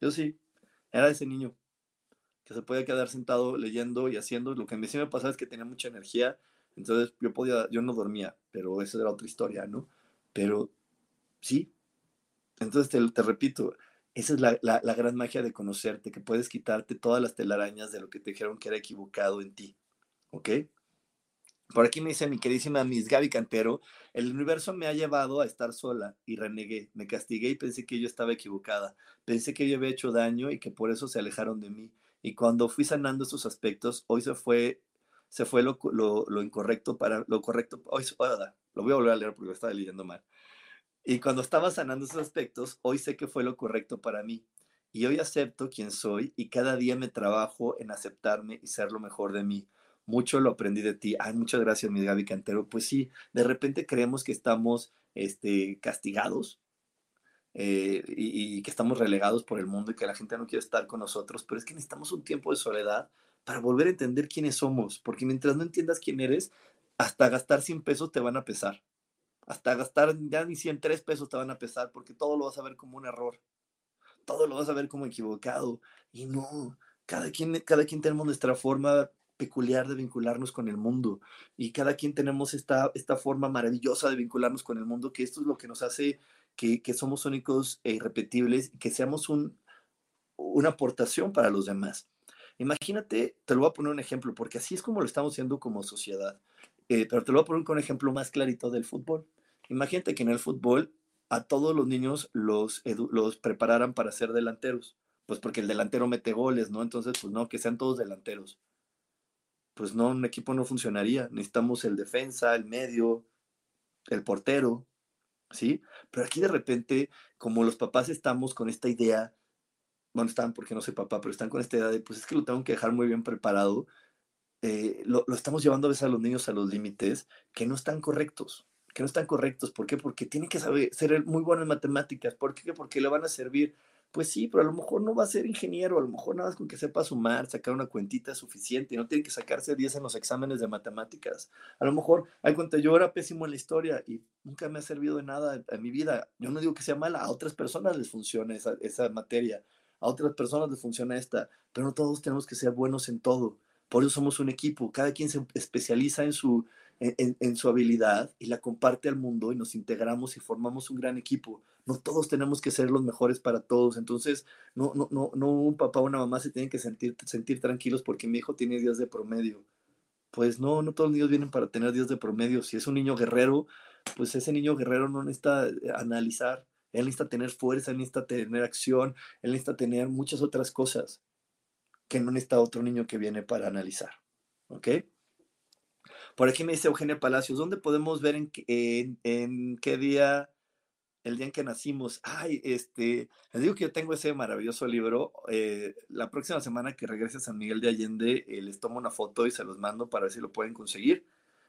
Yo sí, era ese niño se podía quedar sentado leyendo y haciendo. Lo que mí sí me pasaba es que tenía mucha energía entonces yo podía, yo no dormía, pero esa era otra historia, ¿no? Pero sí. Entonces te, repito, esa es la, la, gran magia de conocerte, que puedes quitarte todas las telarañas de lo que te dijeron que era equivocado en ti. ¿Ok? Por aquí me dice mi queridísima Miss Gaby Cantero, el universo me ha llevado a estar sola y renegué, me castigué y pensé que yo estaba equivocada, pensé que yo había hecho daño y que por eso se alejaron de mí. Y cuando fui sanando esos aspectos, hoy se fue se fue lo, lo, incorrecto para lo correcto. Hoy, lo voy a volver a leer porque lo estaba leyendo mal. Y cuando estaba sanando esos aspectos, hoy sé que fue lo correcto para mí. Y hoy acepto quién soy y cada día me trabajo en aceptarme y ser lo mejor de mí. Mucho lo aprendí de ti. Ay, muchas gracias, mi Gaby Cantero. Pues sí, de repente creemos que estamos este, castigados eh, y, que estamos relegados por el mundo y que la gente no quiere estar con nosotros, pero es que necesitamos un tiempo de soledad para volver a entender quiénes somos, porque mientras no entiendas quién eres, hasta gastar 100 pesos te van a pesar. Hasta gastar ya ni 103 pesos te van a pesar, porque todo lo vas a ver como un error. Todo lo vas a ver como equivocado. Y no, cada quien, cada quien tenemos nuestra forma peculiar de vincularnos con el mundo. Y cada quien tenemos esta, esta forma maravillosa de vincularnos con el mundo, que esto es lo que nos hace que, que somos únicos e irrepetibles que seamos un, una aportación para los demás. Imagínate, te lo voy a poner un ejemplo, porque así es como lo estamos haciendo como sociedad. Eh, pero te lo voy a poner con un ejemplo más clarito del fútbol. Imagínate que en el fútbol a todos los niños los, los prepararan para ser delanteros. Pues porque el delantero mete goles, ¿no? Entonces, pues no, que sean todos delanteros. Pues no, un equipo no funcionaría. Necesitamos el defensa, el medio, el portero, ¿sí? Pero aquí de repente, como los papás estamos con esta idea bueno, están porque no soy papá, pero están con esta idea de, pues es que lo tengo que dejar muy bien preparado. Eh, lo, lo, estamos llevando a veces a los niños a los límites que no están correctos, que no están correctos. ¿Por qué? Porque tienen que saber, ser muy bueno en matemáticas. ¿Por qué? Porque le van a servir pues sí, pero a lo mejor no va a ser ingeniero, a lo mejor nada más con que sepa sumar, sacar una cuentita es suficiente, no tiene que sacarse 10 en los exámenes de matemáticas. A lo mejor, hay cuenta, yo era pésimo en la historia y nunca me ha servido de nada en mi vida. Yo no digo que sea mala, a otras personas les funciona esa, esa materia, a otras personas les funciona esta, pero no todos tenemos que ser buenos en todo. Por eso somos un equipo, cada quien se especializa en su, en, su habilidad y la comparte al mundo y nos integramos y formamos un gran equipo. No todos tenemos que ser los mejores para todos. Entonces, no, no, no, no un papá o una mamá se tienen que sentir, sentir tranquilos porque mi hijo tiene días de promedio. Pues no, no todos los niños vienen para tener días de promedio. Si es un niño guerrero, pues ese niño guerrero no necesita eh, analizar. Él necesita tener fuerza, él necesita tener acción, él necesita tener muchas otras cosas que no necesita otro niño que viene para analizar. ¿Ok? Por aquí me dice Eugenia Palacios, ¿dónde podemos ver en, qué día, el día en que nacimos? Ay, este, les digo que yo tengo ese maravilloso libro. Eh, la próxima semana que regrese a San Miguel de Allende, eh, les tomo una foto y se los mando para ver si lo pueden conseguir.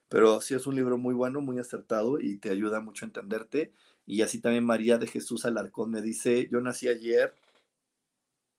Pero sí es un libro muy bueno, muy acertado y te ayuda mucho a entenderte. Y así también María de Jesús Alarcón me dice, yo nací ayer,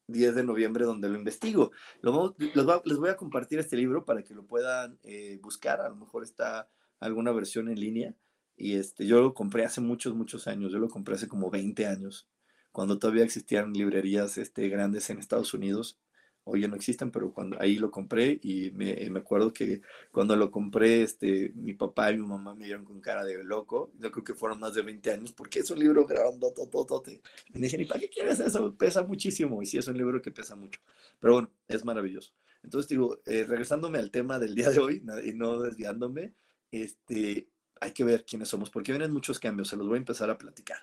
10 de noviembre donde lo investigo. les voy a compartir este libro para que lo puedan eh, buscar, a lo mejor está alguna versión en línea. Y este, yo lo compré hace muchos, muchos años, yo lo compré hace como 20 años, cuando todavía existían librerías este, grandes en Estados Unidos hoy ya no existen, pero cuando ahí lo compré y me, me, acuerdo que cuando lo compré, este, mi papá y mi mamá me vieron con cara de loco. Yo creo que fueron más de 20 años porque es un libro grandototote. Me dijeron, ¿y para qué quieres eso? Pesa muchísimo. Y sí, es un libro que pesa mucho. Pero bueno, es maravilloso. Entonces digo, eh, regresándome al tema del día de hoy y no desviándome, este, hay que ver quiénes somos porque vienen muchos cambios. Se los voy a empezar a platicar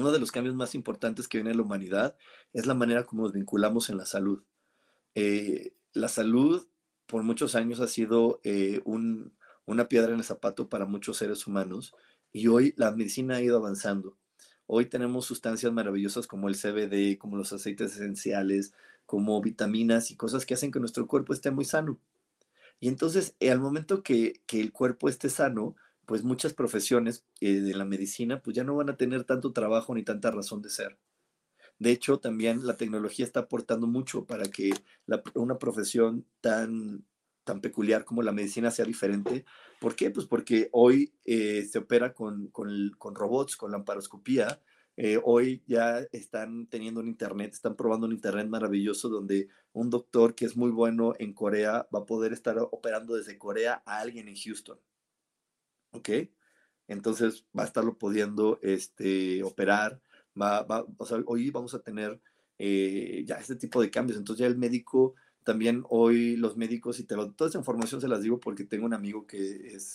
uno de los cambios más importantes que viene en la humanidad es la manera como nos vinculamos en la salud. Eh, la salud por muchos años ha sido eh, una piedra en el zapato para muchos seres humanos y hoy la medicina ha ido avanzando. Hoy tenemos sustancias maravillosas como el CBD, como los aceites esenciales, como vitaminas y cosas que hacen que nuestro cuerpo esté muy sano. Y entonces, al momento que el cuerpo esté sano, pues muchas profesiones eh, de la medicina pues ya no van a tener tanto trabajo ni tanta razón de ser. De hecho, también la tecnología está aportando mucho para que una profesión tan, tan peculiar como la medicina sea diferente. ¿Por qué? Pues porque hoy eh, se opera con, con, con, robots, con lamparoscopía. Eh, hoy ya están teniendo un internet, están probando un internet maravilloso donde un doctor que es muy bueno en Corea va a poder estar operando desde Corea a alguien en Houston. ¿Ok? Entonces va a estarlo pudiendo este, operar, va, va, o sea, hoy vamos a tener eh, ya este tipo de cambios, entonces ya el médico, también hoy los médicos, y te lo, toda esa información se las digo porque tengo un amigo que es,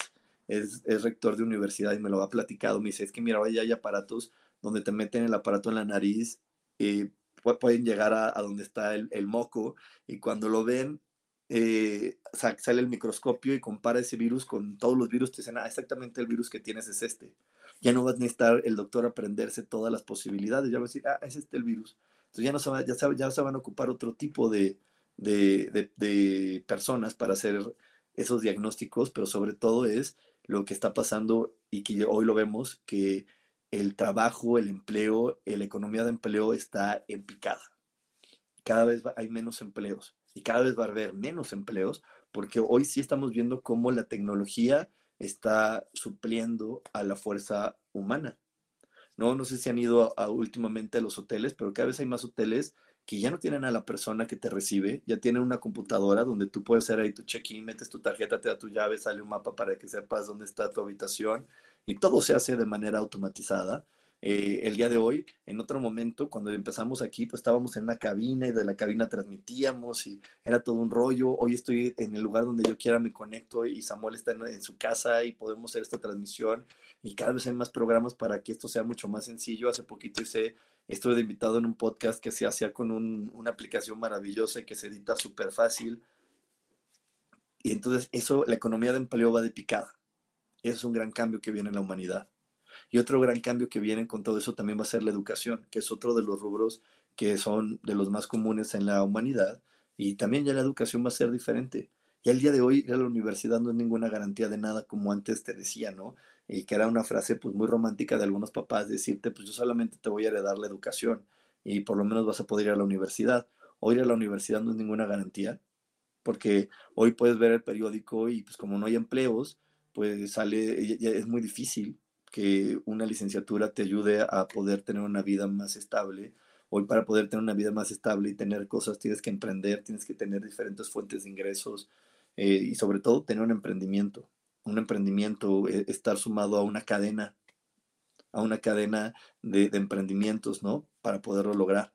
es, es rector de universidad y me lo ha platicado, me dice, es que mira, hoy hay aparatos donde te meten el aparato en la nariz, y pueden llegar a, a donde está el, el, moco y cuando lo ven eh, sale el microscopio y compara ese virus con todos los virus, te dicen, ah, exactamente el virus que tienes es este. Ya no va a necesitar el doctor aprenderse todas las posibilidades, ya va a decir, ah, es este el virus. Entonces ya, no se, ya, ya se van a ocupar otro tipo de, de, de, personas para hacer esos diagnósticos, pero sobre todo es lo que está pasando y que hoy lo vemos, que el trabajo, el empleo, la economía de empleo está en picada. Cada vez hay menos empleos y cada vez va a haber menos empleos, porque hoy sí estamos viendo cómo la tecnología está supliendo a la fuerza humana. No, no sé si han ido a, últimamente a los hoteles, pero cada vez hay más hoteles que ya no tienen a la persona que te recibe, ya tienen una computadora donde tú puedes hacer ahí tu check-in, metes tu tarjeta, te da tu llave, sale un mapa para que sepas dónde está tu habitación y todo se hace de manera automatizada. Eh, el día de hoy. En otro momento, cuando empezamos aquí, pues estábamos en una cabina y de la cabina transmitíamos y era todo un rollo. Hoy estoy en el lugar donde yo quiera, me conecto y Samuel está en, su casa y podemos hacer esta transmisión y cada vez hay más programas para que esto sea mucho más sencillo. Hace poquito hice, estuve invitado en un podcast que se hacía con una aplicación maravillosa y que se edita súper fácil. Y entonces eso, la economía de empleo va de picada. Es un gran cambio que viene en la humanidad. Y otro gran cambio que viene con todo eso también va a ser la educación, que es otro de los rubros que son de los más comunes en la humanidad, y también ya la educación va a ser diferente. Y el día de hoy la universidad no es ninguna garantía de nada, como antes te decía, ¿no? Y que era una frase pues muy romántica de algunos papás, decirte, pues yo solamente te voy a heredar la educación y por lo menos vas a poder ir a la universidad. Hoy ir a la universidad no es ninguna garantía, porque hoy puedes ver el periódico y pues como no hay empleos, pues sale, es muy difícil que una licenciatura te ayude a poder tener una vida más estable. Hoy para poder tener una vida más estable y tener cosas tienes que emprender, tienes que tener diferentes fuentes de ingresos, eh, y sobre todo tener un emprendimiento. Un emprendimiento, eh, estar sumado a una cadena, a una cadena de, emprendimientos, ¿no? Para poderlo lograr.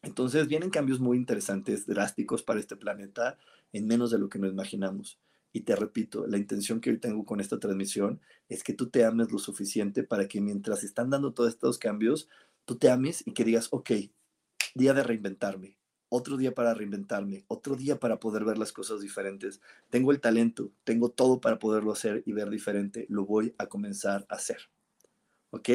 Entonces vienen cambios muy interesantes, drásticos para este planeta en menos de lo que nos imaginamos. Y te repito, la intención que hoy tengo con esta transmisión es que tú te ames lo suficiente para que mientras están dando todos estos cambios, tú te ames y que digas, ok, día de reinventarme, otro día para reinventarme, otro día para poder ver las cosas diferentes. Tengo el talento, tengo todo para poderlo hacer y ver diferente. Lo voy a comenzar a hacer. ¿Ok?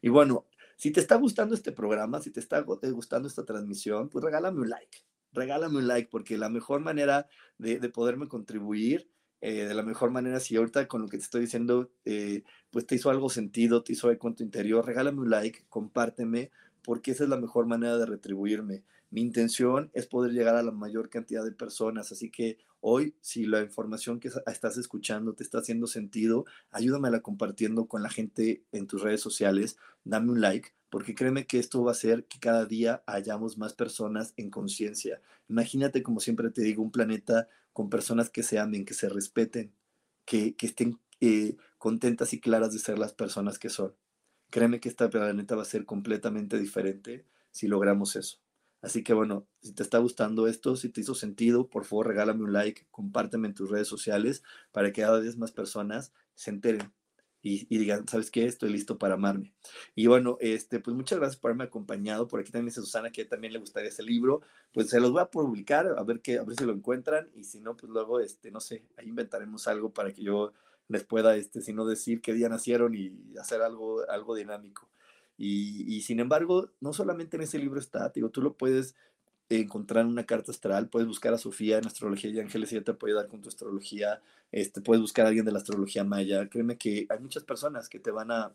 Y bueno, si te está gustando este programa, si te está eh, gustando esta transmisión, pues regálame un like. Regálame un like porque la mejor manera de, poderme contribuir, eh, de la mejor manera, si ahorita con lo que te estoy diciendo, eh, pues te hizo algo sentido, te hizo algo en tu interior, regálame un like, compárteme, porque esa es la mejor manera de retribuirme. Mi intención es poder llegar a la mayor cantidad de personas, así que hoy, si la información que estás escuchando te está haciendo sentido, ayúdame a la compartiendo con la gente en tus redes sociales, dame un like, porque créeme que esto va a hacer que cada día hayamos más personas en conciencia. Imagínate, como siempre te digo, un planeta con personas que se amen, que se respeten, que, estén eh, contentas y claras de ser las personas que son. Créeme que este planeta va a ser completamente diferente si logramos eso. Así que bueno, si te está gustando esto, si te hizo sentido, por favor regálame un like, compárteme en tus redes sociales para que cada vez más personas se enteren y, digan, ¿sabes qué? Estoy listo para amarme. Y bueno, este, pues muchas gracias por haberme acompañado. Por aquí también dice Susana que también le gustaría ese libro. Pues se los voy a publicar, a ver, qué, a ver si lo encuentran. Y si no, pues luego, este, no sé, ahí inventaremos algo para que yo les pueda, este, si no decir qué día nacieron y hacer algo, algo dinámico. Y, sin embargo, no solamente en ese libro está, digo, tú lo puedes encontrar en una carta astral, puedes buscar a Sofía en Astrología y Ángeles ella te puede dar con tu astrología, este, puedes buscar a alguien de la astrología maya, créeme que hay muchas personas que te van a,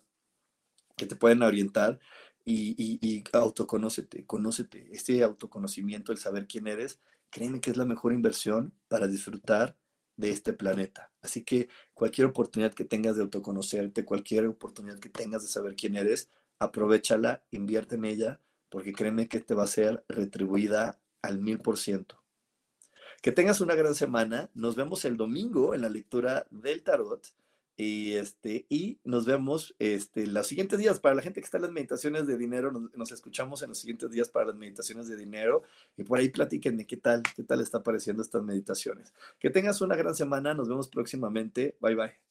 que te pueden orientar y, y, y autoconócete, conócete, este autoconocimiento, el saber quién eres, créeme que es la mejor inversión para disfrutar de este planeta. Así que cualquier oportunidad que tengas de autoconocerte, cualquier oportunidad que tengas de saber quién eres, aprovechala, invierte en ella, porque créeme que te va a ser retribuida al mil por ciento. Que tengas una gran semana. Nos vemos el domingo en la lectura del tarot. Y, este, y nos vemos este, los siguientes días. Para la gente que está en las meditaciones de dinero, nos, escuchamos en los siguientes días para las meditaciones de dinero. Y por ahí platíquenme qué tal, qué tal está pareciendo estas meditaciones. Que tengas una gran semana. Nos vemos próximamente. Bye bye.